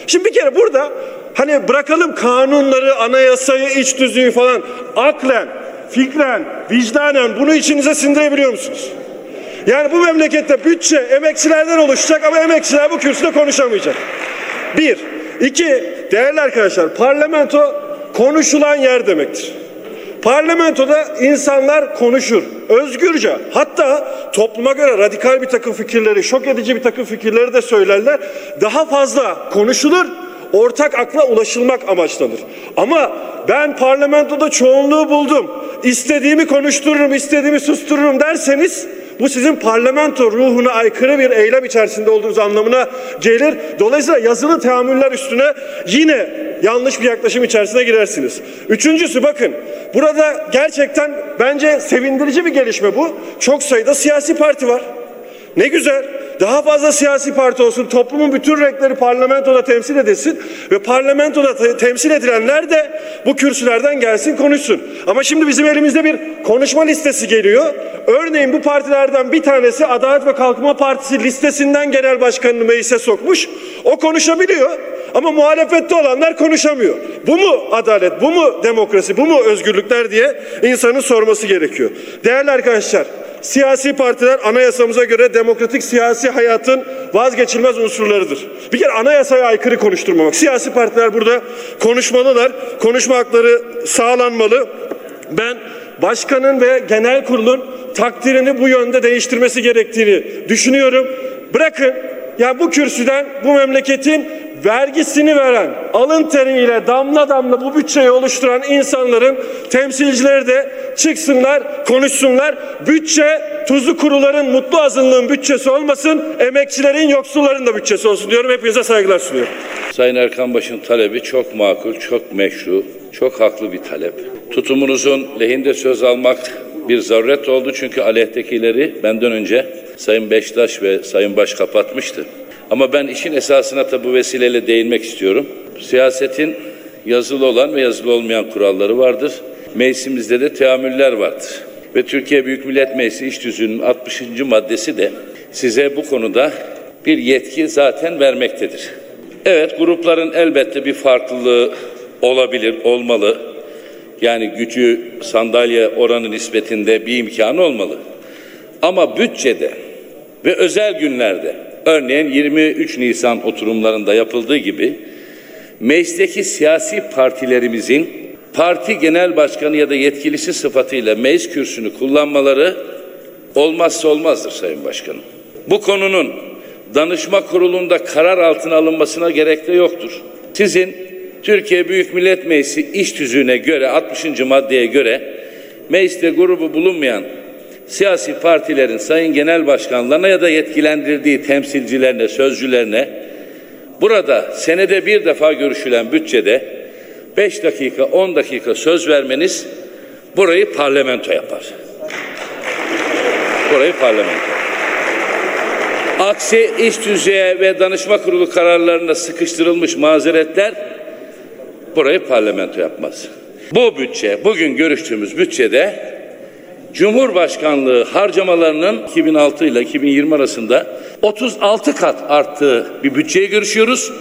Şimdi bir kere burada hani bırakalım kanunları, anayasayı, iç düzüğü falan aklen, fikren, vicdanen bunu içinize sindirebiliyor musunuz? Yani bu memlekette bütçe emekçilerden oluşacak ama emekçiler bu kürsüde konuşamayacak. Bir. iki değerli arkadaşlar parlamento konuşulan yer demektir. Parlamentoda insanlar konuşur. Özgürce. Hatta topluma göre radikal bir takım fikirleri, şok edici bir takım fikirleri de söylerler. Daha fazla konuşulur. Ortak akla ulaşılmak amaçlanır. Ama ben parlamentoda çoğunluğu buldum. İstediğimi konuştururum, istediğimi sustururum derseniz bu sizin parlamento ruhuna aykırı bir eylem içerisinde olduğunuz anlamına gelir. Dolayısıyla yazılı teamüller üstüne yine yanlış bir yaklaşım içerisine girersiniz. Üçüncüsü bakın burada gerçekten bence sevindirici bir gelişme bu. Çok sayıda siyasi parti var. Ne güzel. Daha fazla siyasi parti olsun. Toplumun bütün renkleri parlamentoda temsil edilsin. Ve parlamentoda te- temsil edilenler de bu kürsülerden gelsin konuşsun. Ama şimdi bizim elimizde bir konuşma listesi geliyor. Örneğin bu partilerden bir tanesi Adalet ve Kalkınma Partisi listesinden genel başkanını meclise sokmuş. O konuşabiliyor. Ama muhalefette olanlar konuşamıyor. Bu mu adalet, bu mu demokrasi, bu mu özgürlükler diye insanın sorması gerekiyor. Değerli arkadaşlar, Siyasi partiler anayasamıza göre demokratik siyasi hayatın vazgeçilmez unsurlarıdır. Bir kere anayasaya aykırı konuşturmamak. Siyasi partiler burada konuşmalılar. Konuşma hakları sağlanmalı. Ben başkanın ve genel kurulun takdirini bu yönde değiştirmesi gerektiğini düşünüyorum. Bırakın ya bu kürsüden bu memleketin vergisini veren, alın teriyle damla damla bu bütçeyi oluşturan insanların temsilcileri de çıksınlar, konuşsunlar. Bütçe tuzu kuruların, mutlu azınlığın bütçesi olmasın, emekçilerin, yoksulların da bütçesi olsun diyorum. Hepinize saygılar sunuyorum. Sayın Erkan Baş'ın talebi çok makul, çok meşru, çok haklı bir talep. Tutumunuzun lehinde söz almak bir zaruret oldu çünkü aleyhtekileri benden önce Sayın Beştaş ve Sayın Baş kapatmıştı. Ama ben işin esasına tabi bu vesileyle değinmek istiyorum. Siyasetin yazılı olan ve yazılı olmayan kuralları vardır. Meclisimizde de teamüller vardır. ve Türkiye Büyük Millet Meclisi İş Tüzüğü'nün 60. maddesi de size bu konuda bir yetki zaten vermektedir. Evet grupların elbette bir farklılığı olabilir, olmalı. Yani gücü sandalye oranı nispetinde bir imkanı olmalı. Ama bütçede ve özel günlerde örneğin 23 Nisan oturumlarında yapıldığı gibi meclisteki siyasi partilerimizin parti genel başkanı ya da yetkilisi sıfatıyla meclis kürsünü kullanmaları olmazsa olmazdır Sayın Başkanım. Bu konunun danışma kurulunda karar altına alınmasına gerek de yoktur. Sizin Türkiye Büyük Millet Meclisi iş tüzüğüne göre 60. maddeye göre mecliste grubu bulunmayan siyasi partilerin sayın genel başkanlarına ya da yetkilendirdiği temsilcilerine, sözcülerine burada senede bir defa görüşülen bütçede 5 dakika 10 dakika söz vermeniz burayı parlamento yapar. Burayı parlamento. Aksi iş tüzüğe ve danışma kurulu kararlarında sıkıştırılmış mazeretler burayı parlamento yapmaz. Bu bütçe, bugün görüştüğümüz bütçede Cumhurbaşkanlığı harcamalarının 2006 ile 2020 arasında 36 kat arttığı bir bütçeyi görüşüyoruz.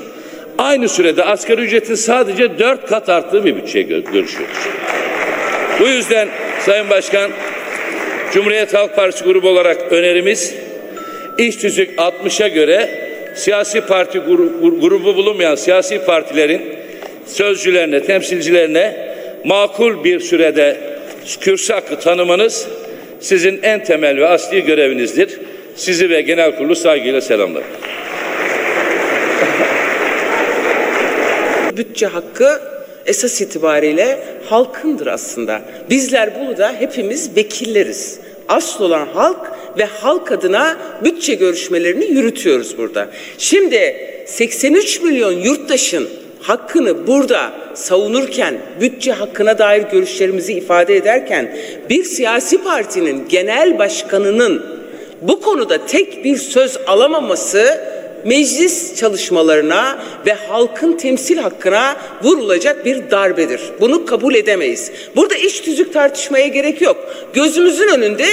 Aynı sürede asgari ücretin sadece 4 kat arttığı bir bütçeyi gö- görüşüyoruz. Bu yüzden Sayın Başkan, Cumhuriyet Halk Partisi grubu olarak önerimiz İş tüzük 60'a göre siyasi parti gru- grubu bulunmayan siyasi partilerin sözcülerine, temsilcilerine makul bir sürede kürsü hakkı tanımanız sizin en temel ve asli görevinizdir. Sizi ve genel kurulu saygıyla selamlarım. [LAUGHS] bütçe hakkı esas itibariyle halkındır aslında. Bizler burada hepimiz vekilleriz. Asıl olan halk ve halk adına bütçe görüşmelerini yürütüyoruz burada. Şimdi 83 milyon yurttaşın hakkını burada savunurken, bütçe hakkına dair görüşlerimizi ifade ederken bir siyasi partinin genel başkanının bu konuda tek bir söz alamaması meclis çalışmalarına ve halkın temsil hakkına vurulacak bir darbedir. Bunu kabul edemeyiz. Burada iş tüzük tartışmaya gerek yok. Gözümüzün önünde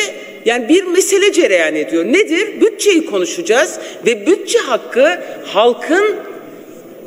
yani bir mesele cereyan ediyor. Nedir? Bütçeyi konuşacağız ve bütçe hakkı halkın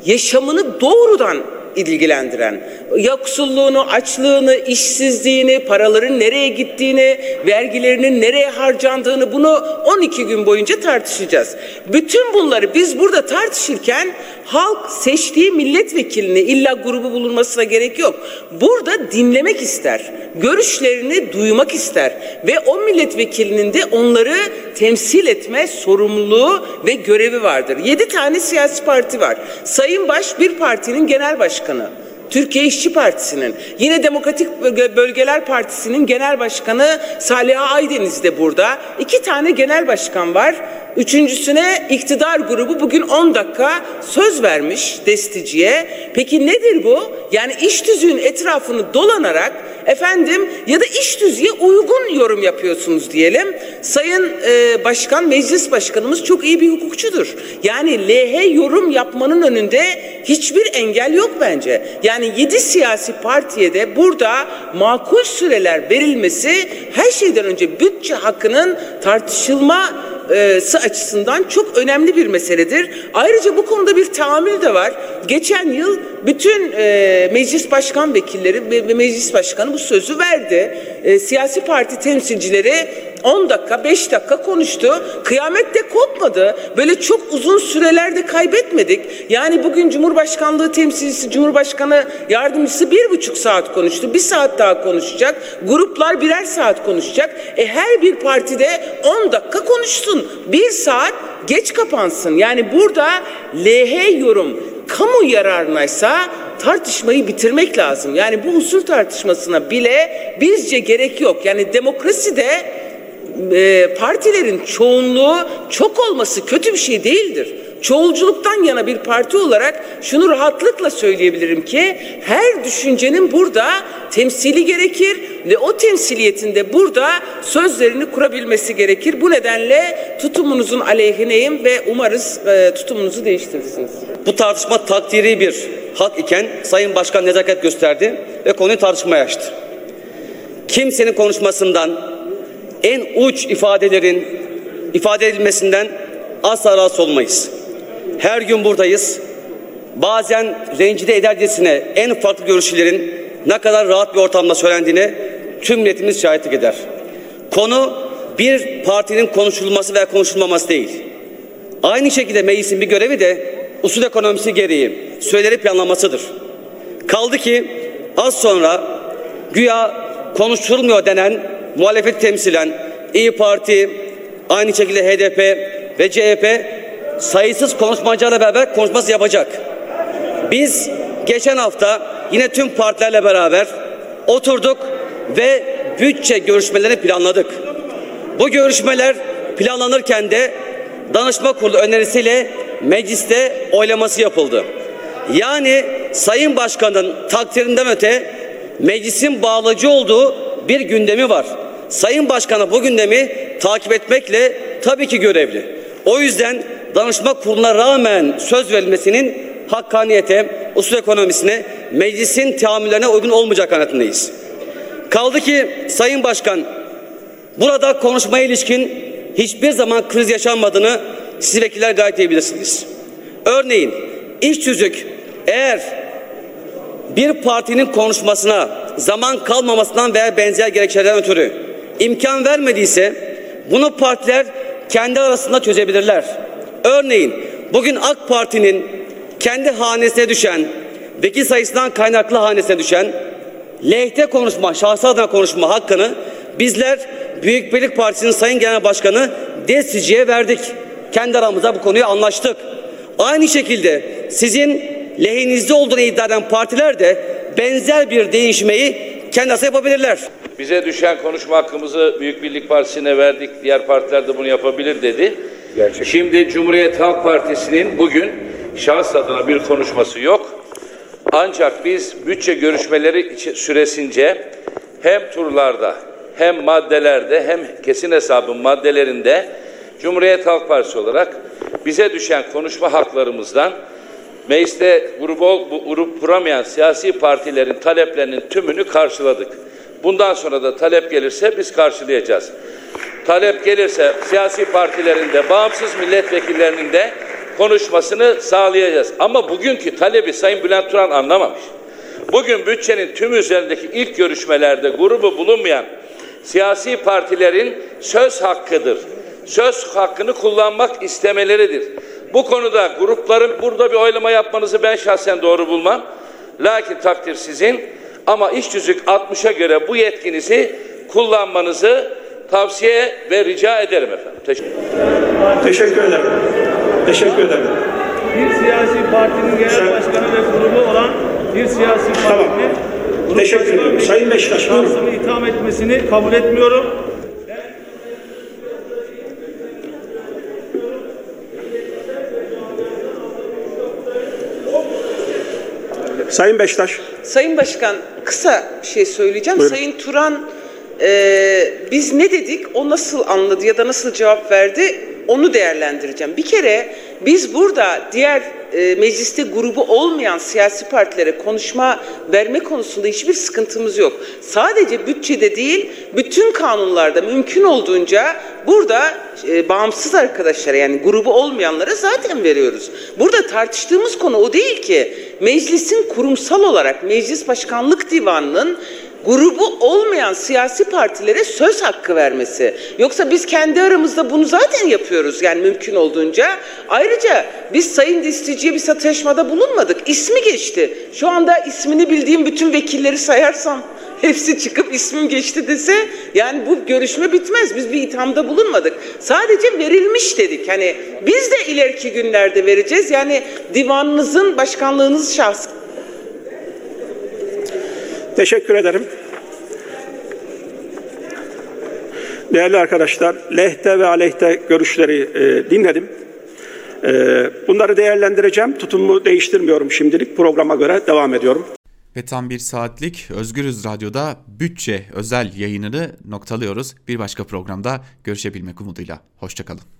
yaşamını doğrudan ilgilendiren, yoksulluğunu, açlığını, işsizliğini, paraların nereye gittiğini, vergilerinin nereye harcandığını bunu 12 gün boyunca tartışacağız. Bütün bunları biz burada tartışırken halk seçtiği milletvekilini illa grubu bulunmasına gerek yok. Burada dinlemek ister, görüşlerini duymak ister ve o milletvekilinin de onları temsil etme sorumluluğu ve görevi vardır. Yedi tane siyasi parti var. Sayın Baş bir partinin genel başkanı. Türkiye İşçi Partisi'nin, yine Demokratik Bölge- Bölgeler Partisi'nin genel başkanı Saliha Aydeniz de burada. İki tane genel başkan var. Üçüncüsüne iktidar grubu bugün 10 dakika söz vermiş desticiye. Peki nedir bu? Yani iş tüzüğün etrafını dolanarak efendim ya da iş tüzüğe uygun yorum yapıyorsunuz diyelim. Sayın e, Başkan, Meclis Başkanımız çok iyi bir hukukçudur. Yani LH yorum yapmanın önünde hiçbir engel yok bence. Yani yedi siyasi partiye de burada makul süreler verilmesi her şeyden önce bütçe hakkının tartışılma e, sı açısından çok önemli bir meseledir. Ayrıca bu konuda bir tahammül de var. Geçen yıl bütün e, meclis başkan vekilleri ve ve meclis başkanı bu sözü verdi. E, siyasi parti temsilcileri 10 dakika 5 dakika konuştu. Kıyamet de kopmadı. Böyle çok uzun sürelerde kaybetmedik. Yani bugün Cumhurbaşkanlığı temsilcisi, Cumhurbaşkanı yardımcısı bir buçuk saat konuştu. Bir saat daha konuşacak. Gruplar birer saat konuşacak. E her bir partide 10 dakika konuşsun. Bir saat geç kapansın. Yani burada LH yorum kamu yararınaysa tartışmayı bitirmek lazım. Yani bu usul tartışmasına bile bizce gerek yok. Yani demokraside e, partilerin çoğunluğu çok olması kötü bir şey değildir. Çoğulculuktan yana bir parti olarak şunu rahatlıkla söyleyebilirim ki her düşüncenin burada temsili gerekir ve o temsiliyetinde burada sözlerini kurabilmesi gerekir. Bu nedenle tutumunuzun aleyhineyim ve umarız e, tutumunuzu değiştirirsiniz. Bu tartışma takdiri bir hak iken Sayın Başkan nezaket gösterdi ve konuyu tartışmaya açtı. Kimsenin konuşmasından en uç ifadelerin ifade edilmesinden asla rahatsız olmayız. Her gün buradayız. Bazen rencide edercesine en farklı görüşlerin ne kadar rahat bir ortamda söylendiğine tüm milletimiz şahitlik eder. Konu bir partinin konuşulması veya konuşulmaması değil. Aynı şekilde meclisin bir görevi de usul ekonomisi gereği süreleri planlamasıdır. Kaldı ki az sonra güya konuşulmuyor denen muhalefet temsilen İyi Parti, aynı şekilde HDP ve CHP sayısız konuşmacılarla beraber konuşması yapacak. Biz geçen hafta yine tüm partilerle beraber oturduk ve bütçe görüşmelerini planladık. Bu görüşmeler planlanırken de danışma kurulu önerisiyle mecliste oylaması yapıldı. Yani Sayın Başkan'ın takdirinden öte meclisin bağlacı olduğu bir gündemi var. Sayın Başkan'a bu gündemi takip etmekle tabii ki görevli. O yüzden danışma kuruluna rağmen söz verilmesinin hakkaniyete, usul ekonomisine, meclisin teamüllerine uygun olmayacak kanaatindeyiz. Kaldı ki Sayın Başkan burada konuşmaya ilişkin hiçbir zaman kriz yaşanmadığını siz vekiller gayet iyi bilirsiniz. Örneğin iş tüzük eğer bir partinin konuşmasına zaman kalmamasından veya benzer gerekçelerden ötürü imkan vermediyse bunu partiler kendi arasında çözebilirler. Örneğin bugün AK Parti'nin kendi hanesine düşen, vekil sayısından kaynaklı hanesine düşen lehte konuşma, şahsı adına konuşma hakkını bizler Büyük Birlik Partisi'nin Sayın Genel Başkanı Destici'ye verdik. Kendi aramızda bu konuyu anlaştık. Aynı şekilde sizin lehinizde olduğunu iddia eden partiler de benzer bir değişmeyi kendi arasında yapabilirler. Bize düşen konuşma hakkımızı Büyük Birlik Partisi'ne verdik. Diğer partiler de bunu yapabilir dedi. Şimdi Cumhuriyet Halk Partisi'nin bugün şahıs adına bir konuşması yok. Ancak biz bütçe görüşmeleri süresince hem turlarda hem maddelerde hem kesin hesabın maddelerinde Cumhuriyet Halk Partisi olarak bize düşen konuşma haklarımızdan mecliste grubu, grup kuramayan siyasi partilerin taleplerinin tümünü karşıladık. Bundan sonra da talep gelirse biz karşılayacağız. Talep gelirse siyasi partilerin de bağımsız milletvekillerinin de konuşmasını sağlayacağız. Ama bugünkü talebi Sayın Bülent Turan anlamamış. Bugün bütçenin tüm üzerindeki ilk görüşmelerde grubu bulunmayan siyasi partilerin söz hakkıdır. Söz hakkını kullanmak istemeleridir. Bu konuda grupların burada bir oylama yapmanızı ben şahsen doğru bulmam. Lakin takdir sizin ama iş tüzük 60'a göre bu yetkinizi kullanmanızı tavsiye ve rica ederim efendim. Teşekkür Teşekkür ederim. Teşekkür ederim. bir siyasi partinin genel başkanı ve grubu olan bir siyasi Tamam. partinin grup Teşekkür ederim. Sayın Beşiktaş, şahsını itham etmesini kabul etmiyorum. Sayın Beşiktaş. Sayın Başkan kısa bir şey söyleyeceğim. Buyurun. Sayın Turan e, biz ne dedik o nasıl anladı ya da nasıl cevap verdi onu değerlendireceğim. Bir kere biz burada diğer e, mecliste grubu olmayan siyasi partilere konuşma verme konusunda hiçbir sıkıntımız yok. Sadece bütçede değil bütün kanunlarda mümkün olduğunca burada e, bağımsız arkadaşlara yani grubu olmayanlara zaten veriyoruz. Burada tartıştığımız konu o değil ki. Meclisin kurumsal olarak Meclis Başkanlık Divanı'nın grubu olmayan siyasi partilere söz hakkı vermesi. Yoksa biz kendi aramızda bunu zaten yapıyoruz yani mümkün olduğunca. Ayrıca biz Sayın Distici'ye bir satışmada bulunmadık. İsmi geçti. Şu anda ismini bildiğim bütün vekilleri sayarsam [LAUGHS] hepsi çıkıp ismim geçti dese yani bu görüşme bitmez. Biz bir ithamda bulunmadık. Sadece verilmiş dedik. Hani biz de ileriki günlerde vereceğiz. Yani divanınızın başkanlığınız şahsı Teşekkür ederim. Değerli arkadaşlar, lehte ve aleyhte görüşleri e, dinledim. E, bunları değerlendireceğim. Tutumumu değiştirmiyorum şimdilik. Programa göre devam ediyorum. Ve tam bir saatlik Özgürüz Radyo'da bütçe özel yayınını noktalıyoruz. Bir başka programda görüşebilmek umuduyla. Hoşçakalın.